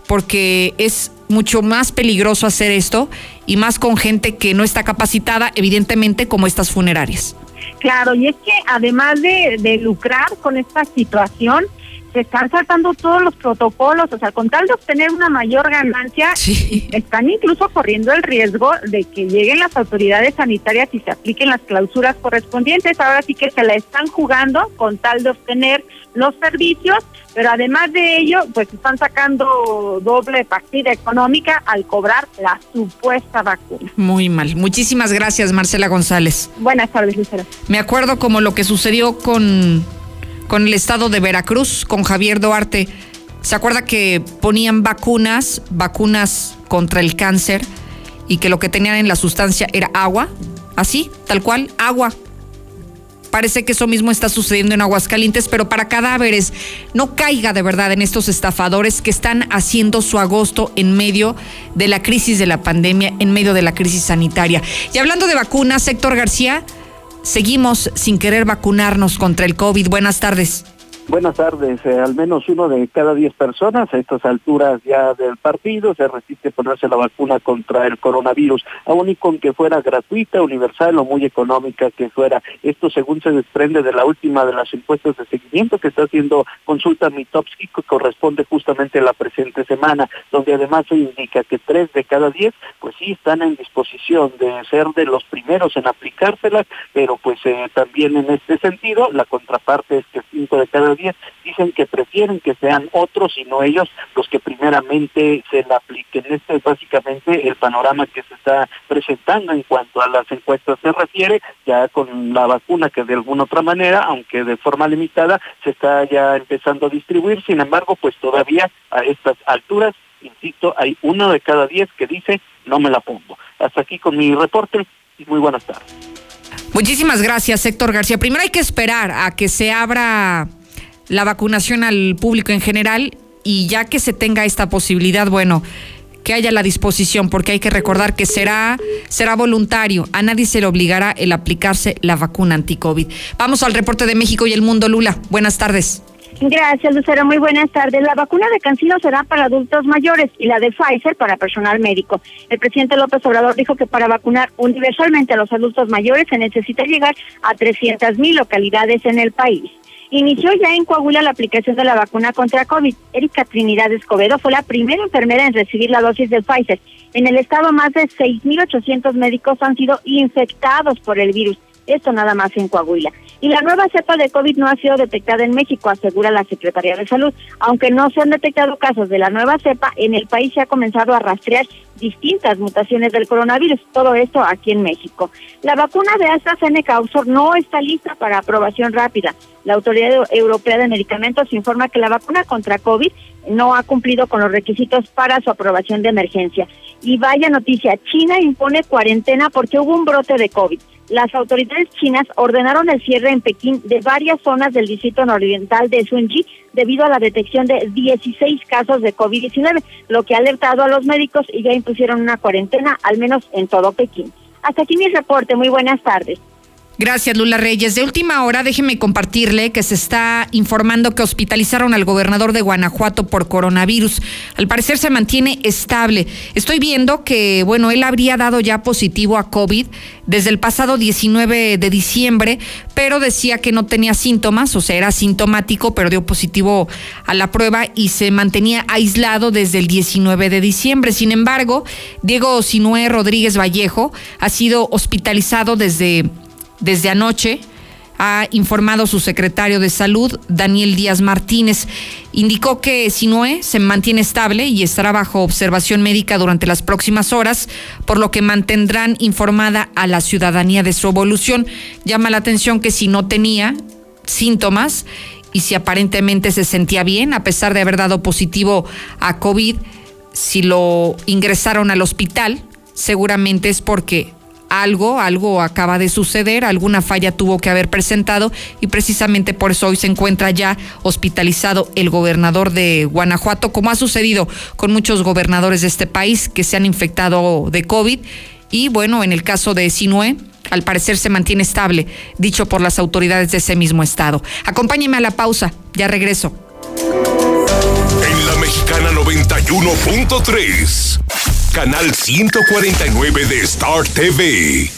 porque es mucho más peligroso hacer esto y más con gente que no está capacitada, evidentemente, como estas funerarias. Claro, y es que además de, de lucrar con esta situación, se están saltando todos los protocolos, o sea, con tal de obtener una mayor ganancia, están incluso corriendo el riesgo de que lleguen las autoridades sanitarias y se apliquen las clausuras correspondientes. Ahora sí que se la están jugando con tal de obtener los servicios, pero además de ello, pues están sacando doble partida económica al cobrar la supuesta vacuna. Muy mal. Muchísimas gracias, Marcela González. Buenas tardes, Lucero. Me acuerdo como lo que sucedió con, con el estado de Veracruz, con Javier Duarte. ¿Se acuerda que ponían vacunas, vacunas contra el cáncer y que lo que tenían en la sustancia era agua? Así, tal cual, agua. Parece que eso mismo está sucediendo en Aguascalientes, pero para cadáveres. No caiga de verdad en estos estafadores que están haciendo su agosto en medio de la crisis de la pandemia, en medio de la crisis sanitaria. Y hablando de vacunas, Héctor García, seguimos sin querer vacunarnos contra el COVID. Buenas tardes. Buenas tardes. Eh, al menos uno de cada diez personas a estas alturas ya del partido se resiste a ponerse la vacuna contra el coronavirus, aun y con que fuera gratuita, universal o muy económica que fuera. Esto según se desprende de la última de las encuestas de seguimiento que está haciendo consulta Mitowski, que corresponde justamente a la presente semana, donde además se indica que tres de cada diez, pues sí están en disposición de ser de los primeros en aplicárselas, pero pues eh, también en este sentido, la contraparte es que cinco de cada dicen que prefieren que sean otros y no ellos los que primeramente se la apliquen. Este es básicamente el panorama que se está presentando en cuanto a las encuestas se refiere, ya con la vacuna que de alguna otra manera, aunque de forma limitada, se está ya empezando a distribuir. Sin embargo, pues todavía a estas alturas, insisto, hay uno de cada diez que dice no me la pongo. Hasta aquí con mi reporte y muy buenas tardes. Muchísimas gracias, Héctor García. Primero hay que esperar a que se abra la vacunación al público en general y ya que se tenga esta posibilidad, bueno, que haya la disposición, porque hay que recordar que será, será voluntario. A nadie se le obligará el aplicarse la vacuna anti-COVID. Vamos al reporte de México y el mundo, Lula. Buenas tardes. Gracias, Lucero. Muy buenas tardes. La vacuna de Cancino será para adultos mayores y la de Pfizer para personal médico. El presidente López Obrador dijo que para vacunar universalmente a los adultos mayores se necesita llegar a 300 mil localidades en el país. Inició ya en Coahuila la aplicación de la vacuna contra COVID. Erika Trinidad Escobedo fue la primera enfermera en recibir la dosis de Pfizer. En el estado, más de 6.800 médicos han sido infectados por el virus. Esto nada más en Coahuila. Y la nueva cepa de COVID no ha sido detectada en México, asegura la Secretaría de Salud. Aunque no se han detectado casos de la nueva cepa, en el país se ha comenzado a rastrear distintas mutaciones del coronavirus. Todo esto aquí en México. La vacuna de AstraZeneca Oxford no está lista para aprobación rápida. La Autoridad Europea de Medicamentos informa que la vacuna contra COVID no ha cumplido con los requisitos para su aprobación de emergencia. Y vaya noticia, China impone cuarentena porque hubo un brote de COVID las autoridades chinas ordenaron el cierre en Pekín de varias zonas del distrito nororiental de Sunji debido a la detección de 16 casos de COVID-19, lo que ha alertado a los médicos y ya impusieron una cuarentena, al menos en todo Pekín. Hasta aquí mi reporte. Muy buenas tardes. Gracias, Lula Reyes. De última hora, déjeme compartirle que se está informando que hospitalizaron al gobernador de Guanajuato por coronavirus. Al parecer se mantiene estable. Estoy viendo que, bueno, él habría dado ya positivo a COVID desde el pasado 19 de diciembre, pero decía que no tenía síntomas, o sea, era sintomático, pero dio positivo a la prueba y se mantenía aislado desde el 19 de diciembre. Sin embargo, Diego Sinué Rodríguez Vallejo ha sido hospitalizado desde desde anoche ha informado su secretario de salud, Daniel Díaz Martínez. Indicó que Sinoé se mantiene estable y estará bajo observación médica durante las próximas horas, por lo que mantendrán informada a la ciudadanía de su evolución. Llama la atención que si no tenía síntomas y si aparentemente se sentía bien, a pesar de haber dado positivo a COVID, si lo ingresaron al hospital, seguramente es porque algo, algo acaba de suceder, alguna falla tuvo que haber presentado y precisamente por eso hoy se encuentra ya hospitalizado el gobernador de Guanajuato, como ha sucedido con muchos gobernadores de este país que se han infectado de COVID. Y bueno, en el caso de Sinue, al parecer se mantiene estable, dicho por las autoridades de ese mismo estado. Acompáñeme a la pausa, ya regreso. En la mexicana 91.3 canal 149 de Star TV.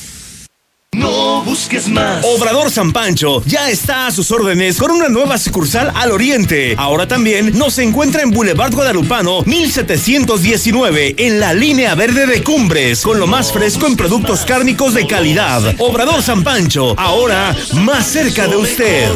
No busques más. Obrador San Pancho ya está a sus órdenes con una nueva sucursal al oriente. Ahora también nos encuentra en Boulevard Guadalupano 1719 en la línea verde de Cumbres con lo más fresco en productos cárnicos de calidad. Obrador San Pancho, ahora más cerca de usted.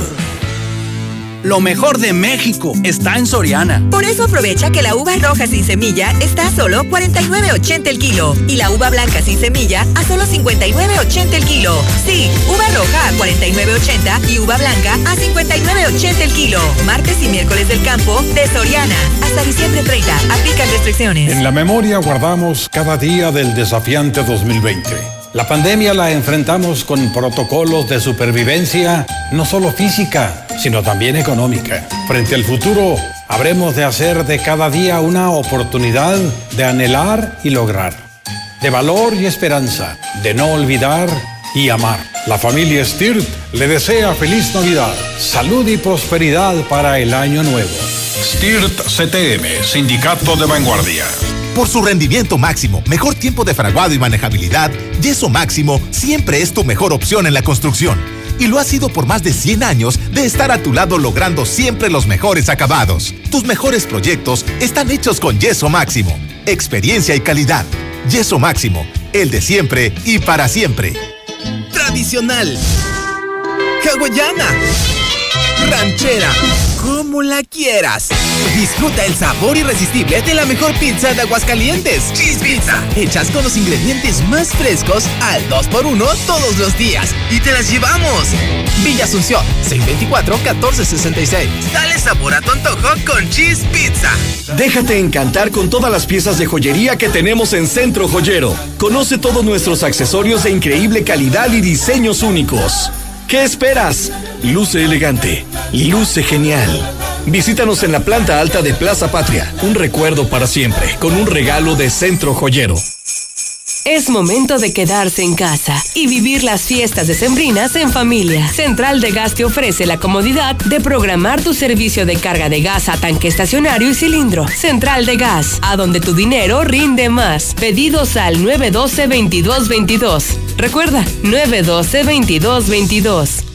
Lo mejor de México está en Soriana. Por eso aprovecha que la uva roja sin semilla está a solo 49.80 el kilo y la uva blanca sin semilla a solo 59.80 el kilo. Sí, uva roja a 49.80 y uva blanca a 59.80 el kilo. Martes y miércoles del campo de Soriana. Hasta diciembre 30. Aplican restricciones. En la memoria guardamos cada día del desafiante 2020 la pandemia la enfrentamos con protocolos de supervivencia, no solo física, sino también económica. Frente al futuro, habremos de hacer de cada día una oportunidad de anhelar y lograr, de valor y esperanza, de no olvidar y amar. La familia Stirt le desea feliz Navidad, salud y prosperidad para el año nuevo. Stirt CTM, Sindicato de Vanguardia. Por su rendimiento máximo, mejor tiempo de fraguado y manejabilidad, Yeso Máximo siempre es tu mejor opción en la construcción. Y lo ha sido por más de 100 años de estar a tu lado logrando siempre los mejores acabados. Tus mejores proyectos están hechos con Yeso Máximo. Experiencia y calidad. Yeso Máximo, el de siempre y para siempre. Tradicional. Hawaiana. Ranchera. Como la quieras Disfruta el sabor irresistible de la mejor pizza de Aguascalientes. Cheese Pizza. Hechas con los ingredientes más frescos al 2x1 todos los días. Y te las llevamos. Villa Asunción, 624-1466. Dale sabor a tu antojo con Cheese Pizza. Déjate encantar con todas las piezas de joyería que tenemos en Centro Joyero. Conoce todos nuestros accesorios de increíble calidad y diseños únicos. ¿Qué esperas? Luce elegante, luce genial. Visítanos en la planta alta de Plaza Patria. Un recuerdo para siempre, con un regalo de Centro Joyero. Es momento de quedarse en casa y vivir las fiestas decembrinas en familia. Central de Gas te ofrece la comodidad de programar tu servicio de carga de gas a tanque estacionario y cilindro. Central de Gas, a donde tu dinero rinde más. Pedidos al 912-2222. Recuerda, 912-2222.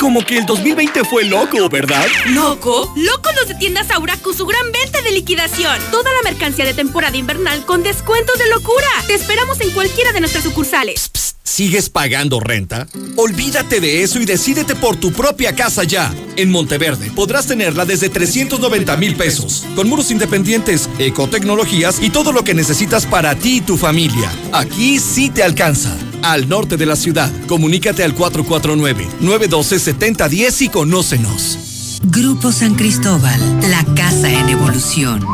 Como que el 2020 fue loco, ¿verdad? ¿Loco? ¡Loco los de tiendas Aura con su gran venta de liquidación! Toda la mercancía de temporada invernal con descuentos de locura. Te esperamos en cualquiera de nuestras sucursales. ¿Sigues pagando renta? Olvídate de eso y decídete por tu propia casa ya. En Monteverde podrás tenerla desde 390 mil pesos, con muros independientes, ecotecnologías y todo lo que necesitas para ti y tu familia. Aquí sí te alcanza. Al norte de la ciudad, comunícate al 449-912-7010 y conócenos. Grupo San Cristóbal, la casa en evolución.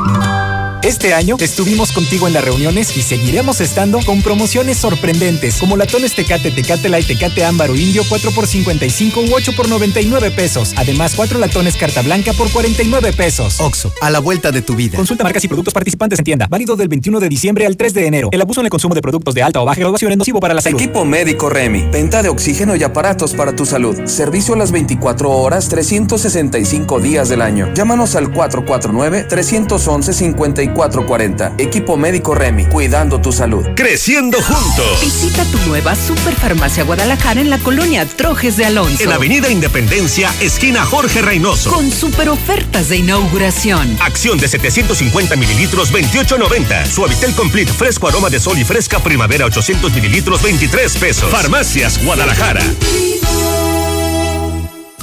Este año estuvimos contigo en las reuniones y seguiremos estando con promociones sorprendentes como latones Tecate, Tecate Light, Tecate Ámbar o Indio 4 por 55 u 8 por 99 pesos. Además, 4 latones Carta Blanca por 49 pesos. Oxo, a la vuelta de tu vida. Consulta marcas y productos participantes en tienda. Válido del 21 de diciembre al 3 de enero. El abuso en el consumo de productos de alta o baja graduación es nocivo para la salud. Equipo médico Remy. Venta de oxígeno y aparatos para tu salud. Servicio a las 24 horas, 365 días del año. Llámanos al 449 311 54 440. Equipo médico Remy, cuidando tu salud. Creciendo juntos. Visita tu nueva Superfarmacia Guadalajara en la colonia Trojes de Alonso. En Avenida Independencia, esquina Jorge Reynoso. Con super ofertas de inauguración. Acción de 750 mililitros, 28.90. Suavitel Complete, fresco aroma de sol y fresca primavera, 800 mililitros, 23 pesos. Farmacias Guadalajara.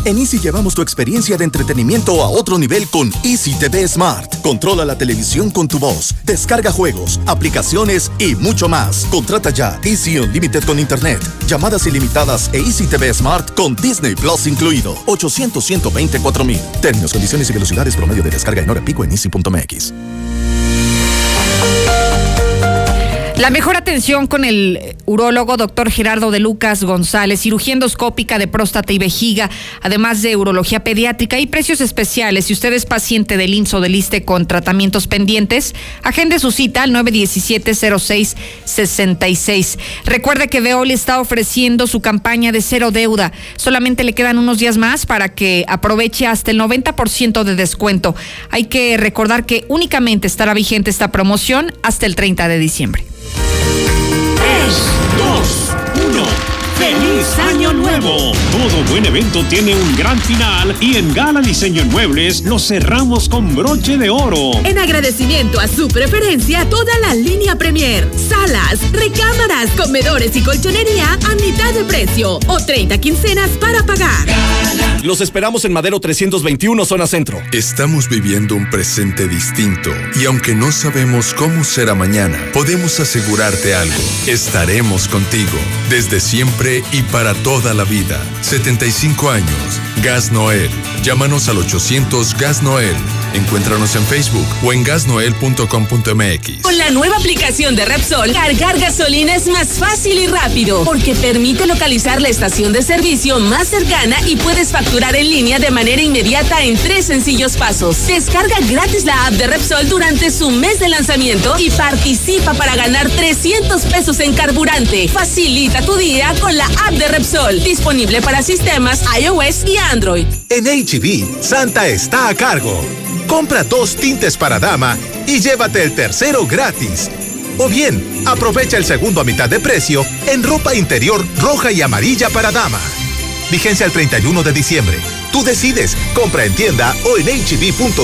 En Easy llevamos tu experiencia de entretenimiento a otro nivel con Easy TV Smart. Controla la televisión con tu voz, descarga juegos, aplicaciones y mucho más. Contrata ya Easy Unlimited con Internet, llamadas ilimitadas e Easy TV Smart con Disney Plus incluido. 800 124 mil. Términos, condiciones y velocidades promedio de descarga en hora pico en easy.mx. La mejor atención con el urólogo doctor Gerardo de Lucas González, cirugía endoscópica de próstata y vejiga, además de urología pediátrica y precios especiales. Si usted es paciente del INSO del ISTE con tratamientos pendientes, agende su cita al 917-0666. Recuerde que Veoli está ofreciendo su campaña de cero deuda. Solamente le quedan unos días más para que aproveche hasta el 90% de descuento. Hay que recordar que únicamente estará vigente esta promoción hasta el 30 de diciembre. 2, 1. ¡Feliz Año Nuevo! Todo buen evento tiene un gran final y en Gala Diseño en Muebles lo cerramos con broche de oro. En agradecimiento a su preferencia, toda la línea Premier, salas, recámaras, comedores y colchonería a mitad de precio o 30 quincenas para pagar. Los esperamos en Madero 321, zona centro. Estamos viviendo un presente distinto y aunque no sabemos cómo será mañana, podemos asegurarte algo. Estaremos contigo desde siempre y para toda la vida. 75 años. Gas Noel. Llámanos al 800 Gas Noel. Encuéntranos en Facebook o en gasnoel.com.mx. Con la nueva aplicación de Repsol, cargar gasolina es más fácil y rápido porque permite localizar la estación de servicio más cercana y puedes facturar en línea de manera inmediata en tres sencillos pasos. Descarga gratis la app de Repsol durante su mes de lanzamiento y participa para ganar 300 pesos en carburante. Facilita tu día con la app de Repsol, disponible para sistemas iOS y Android. En HB, Santa está a cargo. Compra dos tintes para dama y llévate el tercero gratis. O bien, aprovecha el segundo a mitad de precio en ropa interior roja y amarilla para dama. Vigencia el 31 de diciembre. Tú decides, compra en tienda o en hb.com.mx.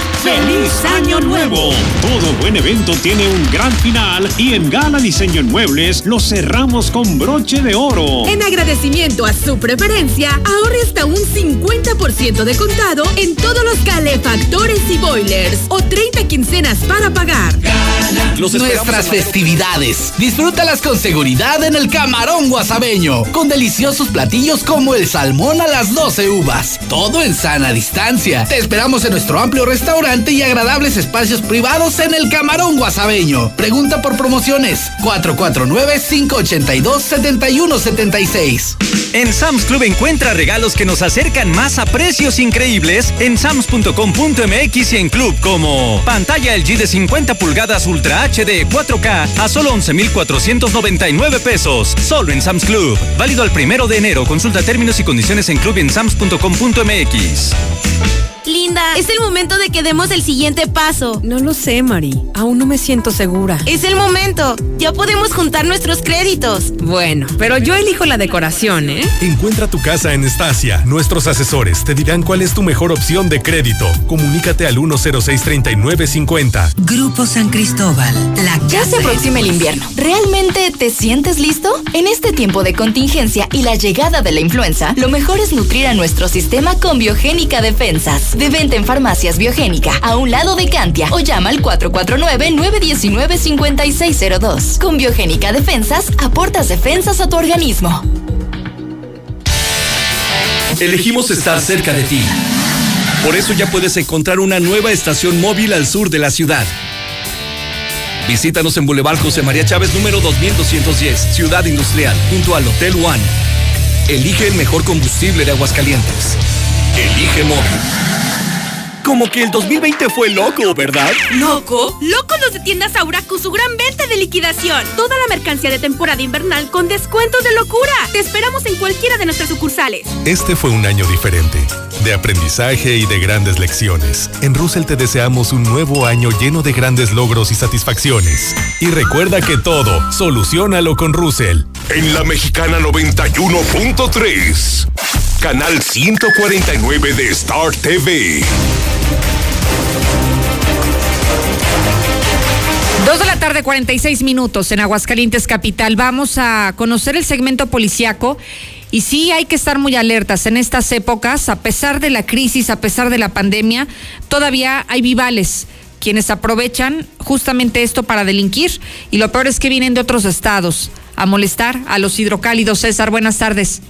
¡Feliz Año Nuevo! Todo buen evento tiene un gran final y en Gala Diseño en Muebles lo cerramos con broche de oro. En agradecimiento a su preferencia, ahorre hasta un 50% de contado en todos los calefactores y boilers o 30 quincenas para pagar. Nuestras festividades. Disfrútalas con seguridad en el Camarón Guasabeño, con deliciosos platillos como el salmón a las 12 uvas. Todo en sana distancia. Te esperamos en nuestro amplio restaurante y agradables espacios privados en el Camarón Guasabeño. Pregunta por promociones 449-582-7176. En Sam's Club encuentra regalos que nos acercan más a precios increíbles en sams.com.mx y en Club como pantalla LG de 50 pulgadas Ultra HD 4K a solo 11,499 pesos. Solo en Sam's Club. Válido al primero de enero. Consulta términos y condiciones en club en sams.com.mx. Linda, es el momento de que demos el siguiente paso. No lo sé, Mari. Aún no me siento segura. Es el momento. Ya podemos juntar nuestros créditos. Bueno, pero yo elijo la decoración, ¿eh? Encuentra tu casa en Estacia. Nuestros asesores te dirán cuál es tu mejor opción de crédito. Comunícate al 106-3950. Grupo San Cristóbal. La ya se aproxima el invierno. ¿Realmente te sientes listo? En este tiempo de contingencia y la llegada de la influenza, lo mejor es nutrir a nuestro sistema con Biogénica Defensas. De venta en farmacias Biogénica, a un lado de Cantia, o llama al 449-919-5602. Con Biogénica Defensas, aportas defensas a tu organismo. Elegimos estar cerca de ti. Por eso ya puedes encontrar una nueva estación móvil al sur de la ciudad. Visítanos en Boulevard José María Chávez número 2210, Ciudad Industrial, junto al Hotel One. Elige el mejor combustible de Aguascalientes. Elige móvil. Como que el 2020 fue loco, ¿verdad? ¿Loco? Loco los de tiendas Aura con su gran venta de liquidación. Toda la mercancía de temporada invernal con descuentos de locura. Te esperamos en cualquiera de nuestras sucursales. Este fue un año diferente, de aprendizaje y de grandes lecciones. En Russell te deseamos un nuevo año lleno de grandes logros y satisfacciones. Y recuerda que todo, solucionalo con Russell. En la Mexicana 91.3, canal 149 de Star TV. Dos de la tarde, 46 minutos en Aguascalientes Capital. Vamos a conocer el segmento policiaco. Y sí, hay que estar muy alertas en estas épocas, a pesar de la crisis, a pesar de la pandemia, todavía hay vivales quienes aprovechan justamente esto para delinquir. Y lo peor es que vienen de otros estados a molestar a los hidrocálidos. César, buenas tardes.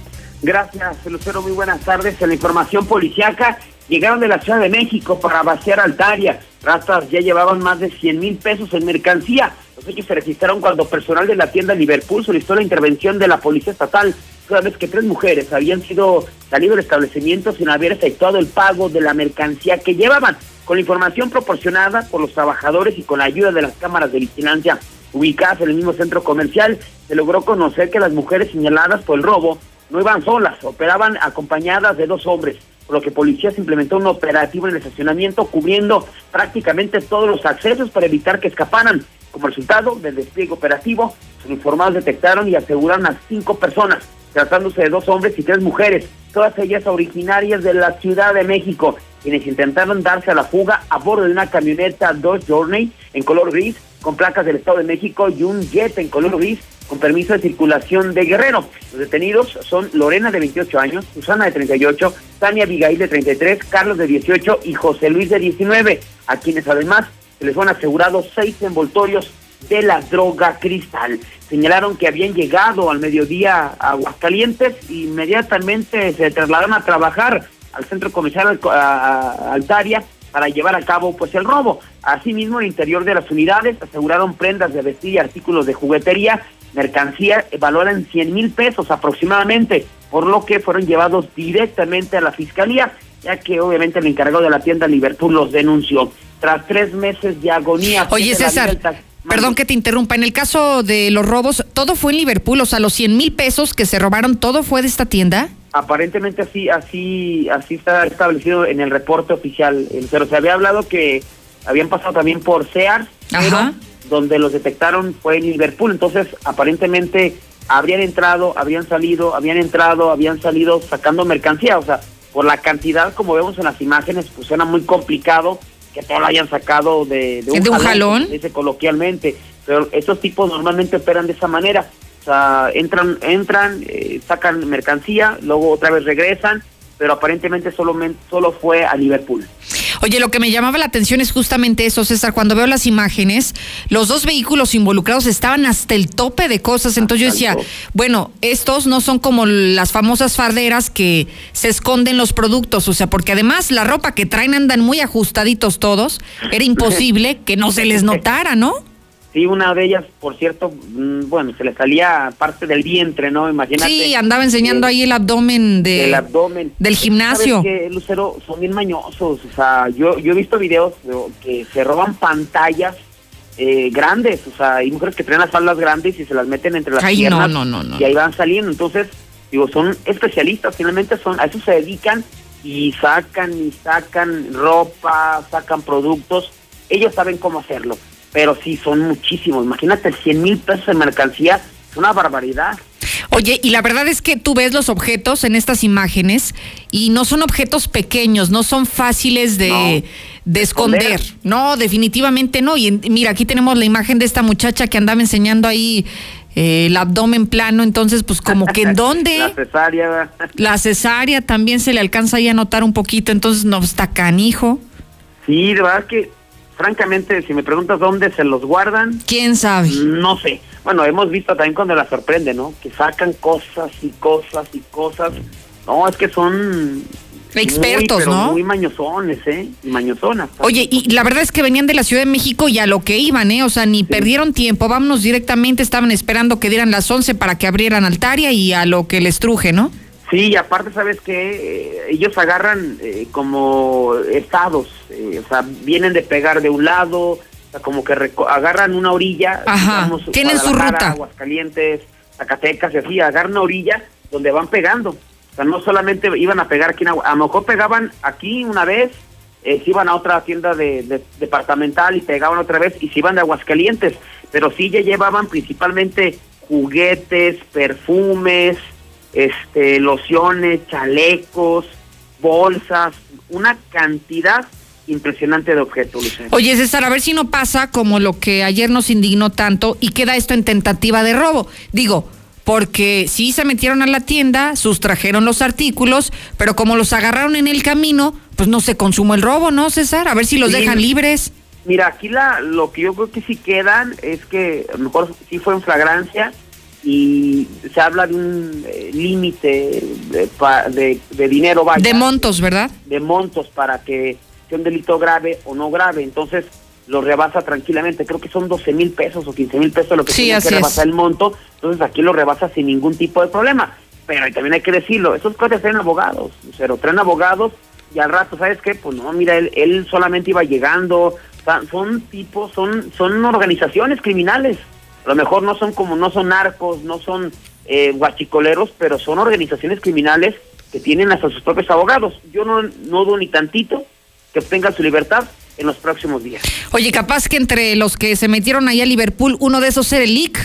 Gracias, Lucero. Muy buenas tardes. En la información policiaca, llegaron de la Ciudad de México para vaciar Altaria. Ratas ya llevaban más de 100 mil pesos en mercancía. Los hechos se registraron cuando personal de la tienda Liverpool solicitó la intervención de la Policía Estatal, toda vez que tres mujeres habían sido salido del establecimiento sin haber efectuado el pago de la mercancía que llevaban. Con la información proporcionada por los trabajadores y con la ayuda de las cámaras de vigilancia ubicadas en el mismo centro comercial, se logró conocer que las mujeres señaladas por el robo no iban solas, operaban acompañadas de dos hombres por lo que policías implementó un operativo en el estacionamiento cubriendo prácticamente todos los accesos para evitar que escaparan. Como resultado del despliegue operativo, los uniformados detectaron y aseguraron a cinco personas, tratándose de dos hombres y tres mujeres, todas ellas originarias de la Ciudad de México, quienes intentaron darse a la fuga a bordo de una camioneta Dodge Journey en color gris, con placas del Estado de México y un jet en color gris con permiso de circulación de Guerrero. Los detenidos son Lorena de 28 años, Susana de 38, Tania Abigail de 33, Carlos de 18 y José Luis de 19, a quienes además se les fueron asegurados seis envoltorios de la droga cristal. Señalaron que habían llegado al mediodía a Aguascalientes e inmediatamente se trasladaron a trabajar al centro comercial Altaria para llevar a cabo pues el robo. Asimismo, en el interior de las unidades aseguraron prendas de vestir y artículos de juguetería mercancía valora en 100 mil pesos aproximadamente, por lo que fueron llevados directamente a la fiscalía, ya que obviamente el encargado de la tienda Liverpool los denunció. Tras tres meses de agonía. Oye, César. Perdón que te interrumpa. En el caso de los robos, ¿todo fue en Liverpool? O sea, los 100 mil pesos que se robaron, ¿todo fue de esta tienda? Aparentemente así, así, así está establecido en el reporte oficial. Pero se había hablado que habían pasado también por Sears, pero donde los detectaron fue en Liverpool. Entonces, aparentemente habrían entrado, habían salido, habían entrado, habían salido sacando mercancía. O sea, por la cantidad, como vemos en las imágenes, pues suena muy complicado que todo lo hayan sacado de, un, jalón, dice coloquialmente. Pero estos tipos normalmente operan de esa manera. O sea, entran, entran, eh, sacan mercancía, luego otra vez regresan, pero aparentemente solo, solo fue a Liverpool. Oye, lo que me llamaba la atención es justamente eso, César. Cuando veo las imágenes, los dos vehículos involucrados estaban hasta el tope de cosas. Entonces yo decía, bueno, estos no son como las famosas farderas que se esconden los productos. O sea, porque además la ropa que traen andan muy ajustaditos todos. Era imposible que no se les notara, ¿no? Sí, una de ellas, por cierto, mm, bueno, se le salía parte del vientre, ¿no? Imagínate. Sí, andaba enseñando ahí el abdomen de, el abdomen. del gimnasio. Que Lucero son bien mañosos, o sea, yo yo he visto videos que se roban pantallas eh, grandes, o sea, hay mujeres que traen las faldas grandes y se las meten entre las piernas no, no, no, y ahí van saliendo, entonces, digo, son especialistas, finalmente son a eso se dedican y sacan y sacan ropa, sacan productos, ellos saben cómo hacerlo pero sí, son muchísimos. Imagínate, 100 mil pesos de mercancía, es una barbaridad. Oye, y la verdad es que tú ves los objetos en estas imágenes y no son objetos pequeños, no son fáciles de, esconder. No, definitivamente no. Y mira, aquí tenemos la imagen de esta muchacha que andaba enseñando ahí eh, el abdomen plano, entonces pues como que en dónde... la cesárea. La cesárea también se le alcanza ahí a notar un poquito, entonces no está canijo. Sí, de verdad que francamente, si me preguntas dónde se los guardan, quién sabe. No sé. Bueno, hemos visto también cuando la sorprende, ¿no? Que sacan cosas y cosas y cosas. No, es que son expertos, ¿no? Muy mañosones, ¿eh? Y mañosonas. Oye, y la verdad es que venían de la Ciudad de México y a lo que iban, ¿eh? O sea, ni perdieron tiempo, vámonos directamente, estaban esperando que dieran las 11 para que abrieran Altaria y a lo que les truje, ¿no? Sí, y aparte, ¿sabes qué? Eh, ellos agarran eh, como estados, eh, o sea, vienen de pegar de un lado, o sea, como que agarran una orilla, Ajá, tienen su ruta. Aguascalientes, Zacatecas y así, agarran una orilla donde van pegando. O sea, no solamente iban a pegar aquí, en, a lo mejor pegaban aquí una vez, se iban a otra tienda de, departamental y pegaban otra vez y se iban de Aguascalientes, pero sí ya llevaban principalmente juguetes, perfumes, este, lociones, chalecos, bolsas, una cantidad impresionante de objetos. Oye, César, a ver si no pasa como lo que ayer nos indignó tanto y queda esto en tentativa de robo. Digo, porque sí se metieron a la tienda, sustrajeron los artículos, pero como los agarraron en el camino, pues no se consumó el robo, ¿no, César? A ver si los dejan libres. Mira, aquí la, lo que yo creo que sí quedan es que a lo mejor sí fue en flagrancia, y se habla de un eh, límite de, de, dinero vaya, de montos verdad de montos para que sea un delito grave o no grave. Entonces lo rebasa tranquilamente. Creo que son 12 mil pesos o 15 mil pesos lo que tiene que rebasar el monto. Entonces aquí lo rebasa sin ningún tipo de problema. Pero también hay que decirlo esos cosas traen abogados pero traen abogados y al rato sabes qué pues no mira él, él solamente iba llegando. Son tipos son son organizaciones criminales a lo mejor no son como, no son narcos, no son eh, guachicoleros, pero son organizaciones criminales que tienen hasta sus propios abogados. Yo no, no dudo ni tantito que obtengan su libertad en los próximos días. Oye, capaz que entre los que se metieron ahí a Liverpool, uno de esos era el Lick.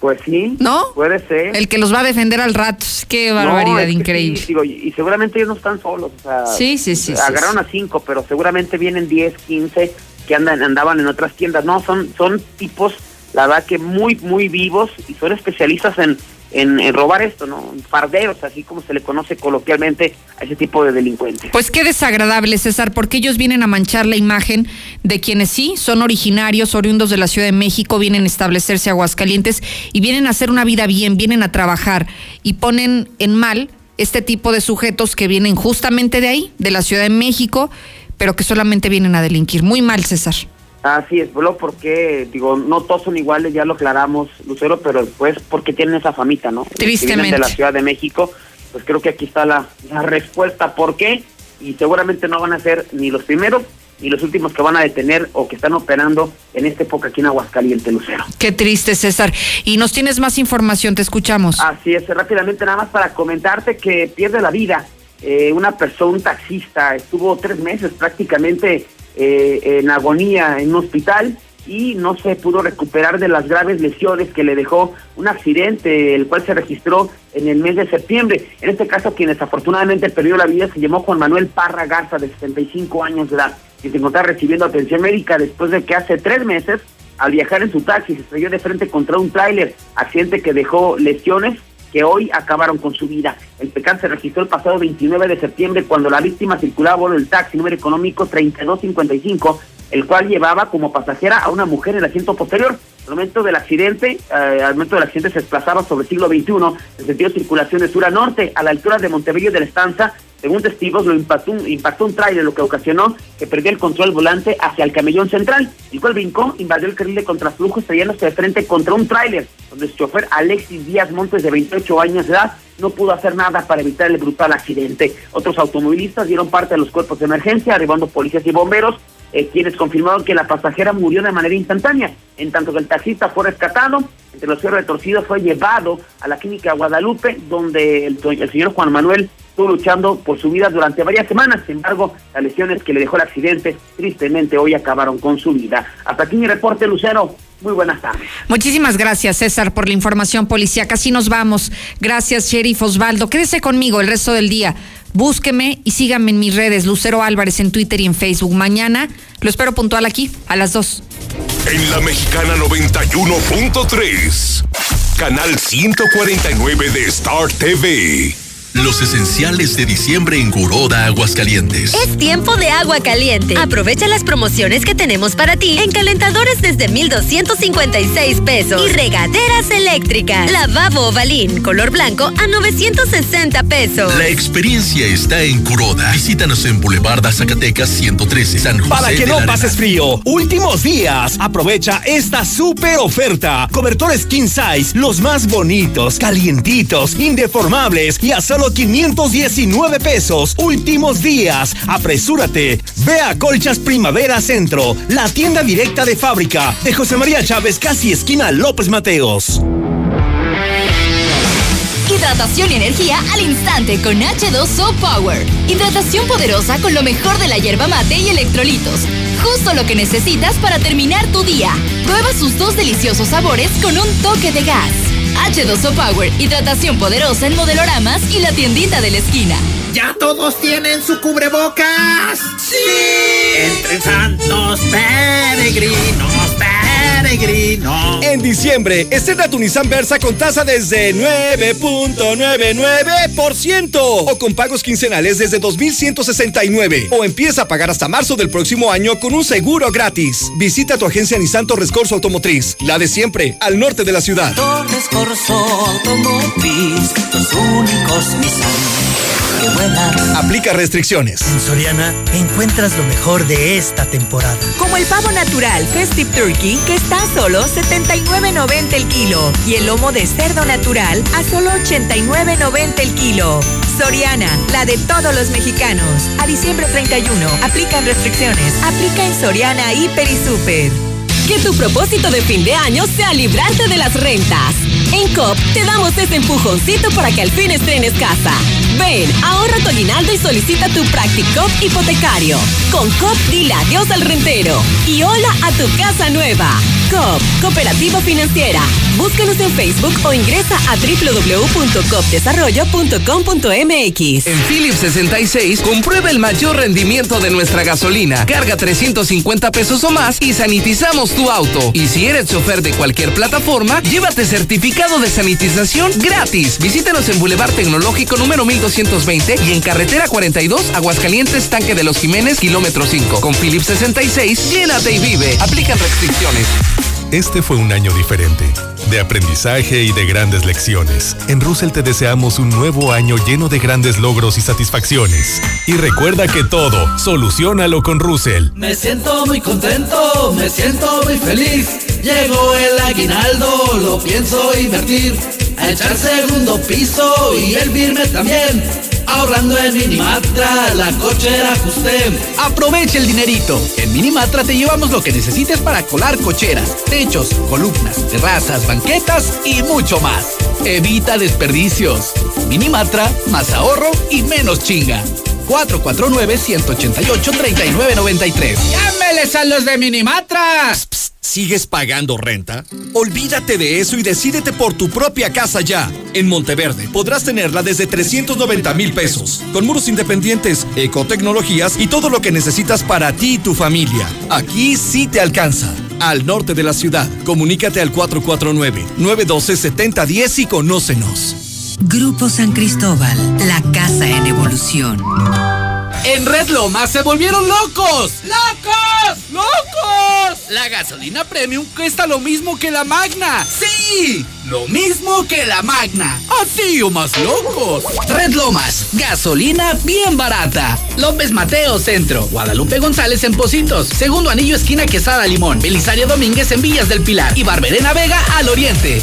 Pues sí, ¿no? Puede ser. El que los va a defender al rato. Qué barbaridad, increíble. y seguramente ellos no están solos. sí, sí, sí. Agarraron a cinco, pero seguramente vienen 10, 15 que andan, andaban en otras tiendas. No, son, son tipos la verdad que muy, muy vivos y son especialistas en, en, robar esto, ¿no? Farderos, así como se le conoce coloquialmente a ese tipo de delincuentes. Pues qué desagradable, César, porque ellos vienen a manchar la imagen de quienes sí son originarios, oriundos de la Ciudad de México, vienen a establecerse a Aguascalientes y vienen a hacer una vida bien, vienen a trabajar y ponen en mal este tipo de sujetos que vienen justamente de ahí, de la Ciudad de México, pero que solamente vienen a delinquir. Muy mal, César. Así es, bueno, porque, digo, no todos son iguales, ya lo aclaramos, Lucero, pero pues porque tienen esa famita, ¿no? Tristemente. de la Ciudad de México, pues creo que aquí está la, la respuesta, ¿por qué? Y seguramente no van a ser ni los primeros y los últimos que van a detener o que están operando en esta época aquí en Aguascalientes, Lucero. Qué triste, César. Y nos tienes más información, te escuchamos. Así es, rápidamente nada más para comentarte que pierde la vida eh, una persona, un taxista, estuvo tres meses prácticamente eh, en agonía en un hospital y no se pudo recuperar de las graves lesiones que le dejó un accidente, el cual se registró en el mes de septiembre. En este caso, quien desafortunadamente perdió la vida se llamó Juan Manuel Parra Garza, de 65 años de edad, y se encontraba recibiendo atención médica después de que hace tres meses, al viajar en su taxi, se estrelló de frente contra un tráiler, accidente que dejó lesiones que hoy acabaron con su vida. El pecado se registró el pasado 29 de septiembre cuando la víctima circulaba a bordo del taxi número económico 3255 el cual llevaba como pasajera a una mujer en el asiento posterior. Al momento del accidente, eh, al momento del accidente se desplazaba sobre el siglo XXI en sentido de circulación de sur a norte, a la altura de Montevideo de la Estanza. Según testigos, lo impactó, impactó un tráiler, lo que ocasionó que perdió el control volante hacia el camellón central, el cual brincó, invadió el carril de contraflujo, estrellándose de frente contra un tráiler, donde el chofer Alexis Díaz Montes, de 28 años de edad, no pudo hacer nada para evitar el brutal accidente. Otros automovilistas dieron parte a los cuerpos de emergencia, arribando policías y bomberos, eh, quienes confirmaron que la pasajera murió de manera instantánea, en tanto que el taxista fue rescatado, entre los cierres retorcidos fue llevado a la clínica Guadalupe, donde el, señor Juan Manuel estuvo luchando por su vida durante varias semanas, sin embargo, las lesiones que le dejó el accidente, tristemente hoy acabaron con su vida. Hasta aquí mi reporte, Lucero. Muy buenas tardes. Muchísimas gracias, César, por la información policíaca. Así nos vamos. Gracias, Sheriff Osvaldo. Quédese conmigo el resto del día. Búsqueme y síganme en mis redes, Lucero Álvarez en Twitter y en Facebook. Mañana lo espero puntual aquí a las 2. En la Mexicana 91.3, canal 149 de Star TV. Los esenciales de diciembre en Curoda, Aguascalientes. Es tiempo de agua caliente. Aprovecha las promociones que tenemos para ti en calentadores desde 1,256 pesos y regaderas eléctricas. Lavabo Ovalín, color blanco a 960 pesos. La experiencia está en Curoda. Visítanos en Boulevard Zacatecas 113, San José. Para que no pases frío, últimos días, aprovecha esta super oferta. Cobertores King Size, los más bonitos, calientitos, indeformables y a solo 519 pesos. Últimos días. Apresúrate. Ve a Colchas Primavera Centro, la tienda directa de fábrica de José María Chávez, casi esquina López Mateos. Hidratación y energía al instante con H2O Power. Hidratación poderosa con lo mejor de la hierba mate y electrolitos. Justo lo que necesitas para terminar tu día. Prueba sus dos deliciosos sabores con un toque de gas. H2O Power, hidratación poderosa en modeloramas y la tiendita de la esquina. ¿Ya todos tienen su cubrebocas? ¡Sí! Entre santos peregrinos, peregrinos. En diciembre, estrena tu Nissan Versa con tasa desde 9.99% o con pagos quincenales desde 2.169 o empieza a pagar hasta marzo del próximo año con un seguro gratis. Visita tu agencia Nissan Torres Corso Automotriz, la de siempre, al norte de la ciudad. Torres Corso Automotriz, los únicos Nissan. Aplica restricciones. En Soriana encuentras lo mejor de esta temporada. Como el pavo natural Festive Turkey, que está a solo 79.90 el kilo. Y el lomo de cerdo natural a solo 89.90 el kilo. Soriana, la de todos los mexicanos. A diciembre 31, aplican restricciones. Aplica en Soriana, Hiper y Super. Que tu propósito de fin de año sea librarte de las rentas. En COP te damos ese empujoncito para que al fin estrenes casa. Ven, ahorra tu aguinaldo y solicita tu Practicop hipotecario. Con COP dile adiós al rentero y hola a tu casa nueva. COP, Cooperativa Financiera. Búscanos en Facebook o ingresa a www.copdesarrollo.com.mx. En Philips 66, comprueba el mayor rendimiento de nuestra gasolina. Carga 350 pesos o más y sanitizamos tu auto. Y si eres chofer de cualquer plataforma, llévate certificado de sanitización gratis. Visítanos en Boulevard Tecnológico número 1220 y en Carretera 42, Aguascalientes, Tanque de los Jiménez, kilómetro 5. Con Philips 66, llénate y vive. Aplican restricciones. Este fue un año diferente, de aprendizaje y de grandes lecciones. En Russell te deseamos un nuevo año lleno de grandes logros y satisfacciones. Y recuerda que todo, solucionalo con Russell. Me siento muy contento, me siento muy feliz. Llegó el aguinaldo, lo pienso invertir. A echar segundo piso y el también Ahorrando en Minimatra, la cochera Justem. Aprovecha el dinerito. En Minimatra te llevamos lo que necesites para colar cocheras, techos, columnas, terrazas, banquetas y mucho más. Evita desperdicios. Minimatra, más ahorro y menos chinga. 449-188-3993. ¡Llámeles a los de Minimatra! ¿Sigues pagando renta? Olvídate de eso y decídete por tu propia casa ya. En Monteverde podrás tenerla desde 390 mil pesos, con muros independientes, ecotecnologías y todo lo que necesitas para ti y tu familia. Aquí sí te alcanza. Al norte de la ciudad, comunícate al 449-912-7010 y conócenos. Grupo San Cristóbal, la casa en evolución. En Red Lomas se volvieron locos. ¡Locos! ¡Locos! La gasolina premium cuesta lo mismo que la magna. Sí, lo mismo que la magna. Así o más locos. Red Lomas, gasolina bien barata. López Mateo Centro, Guadalupe González en Positos, Segundo Anillo esquina Quesada Limón, Belisario Domínguez en Villas del Pilar y Barberena Vega al Oriente.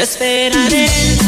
Esperaré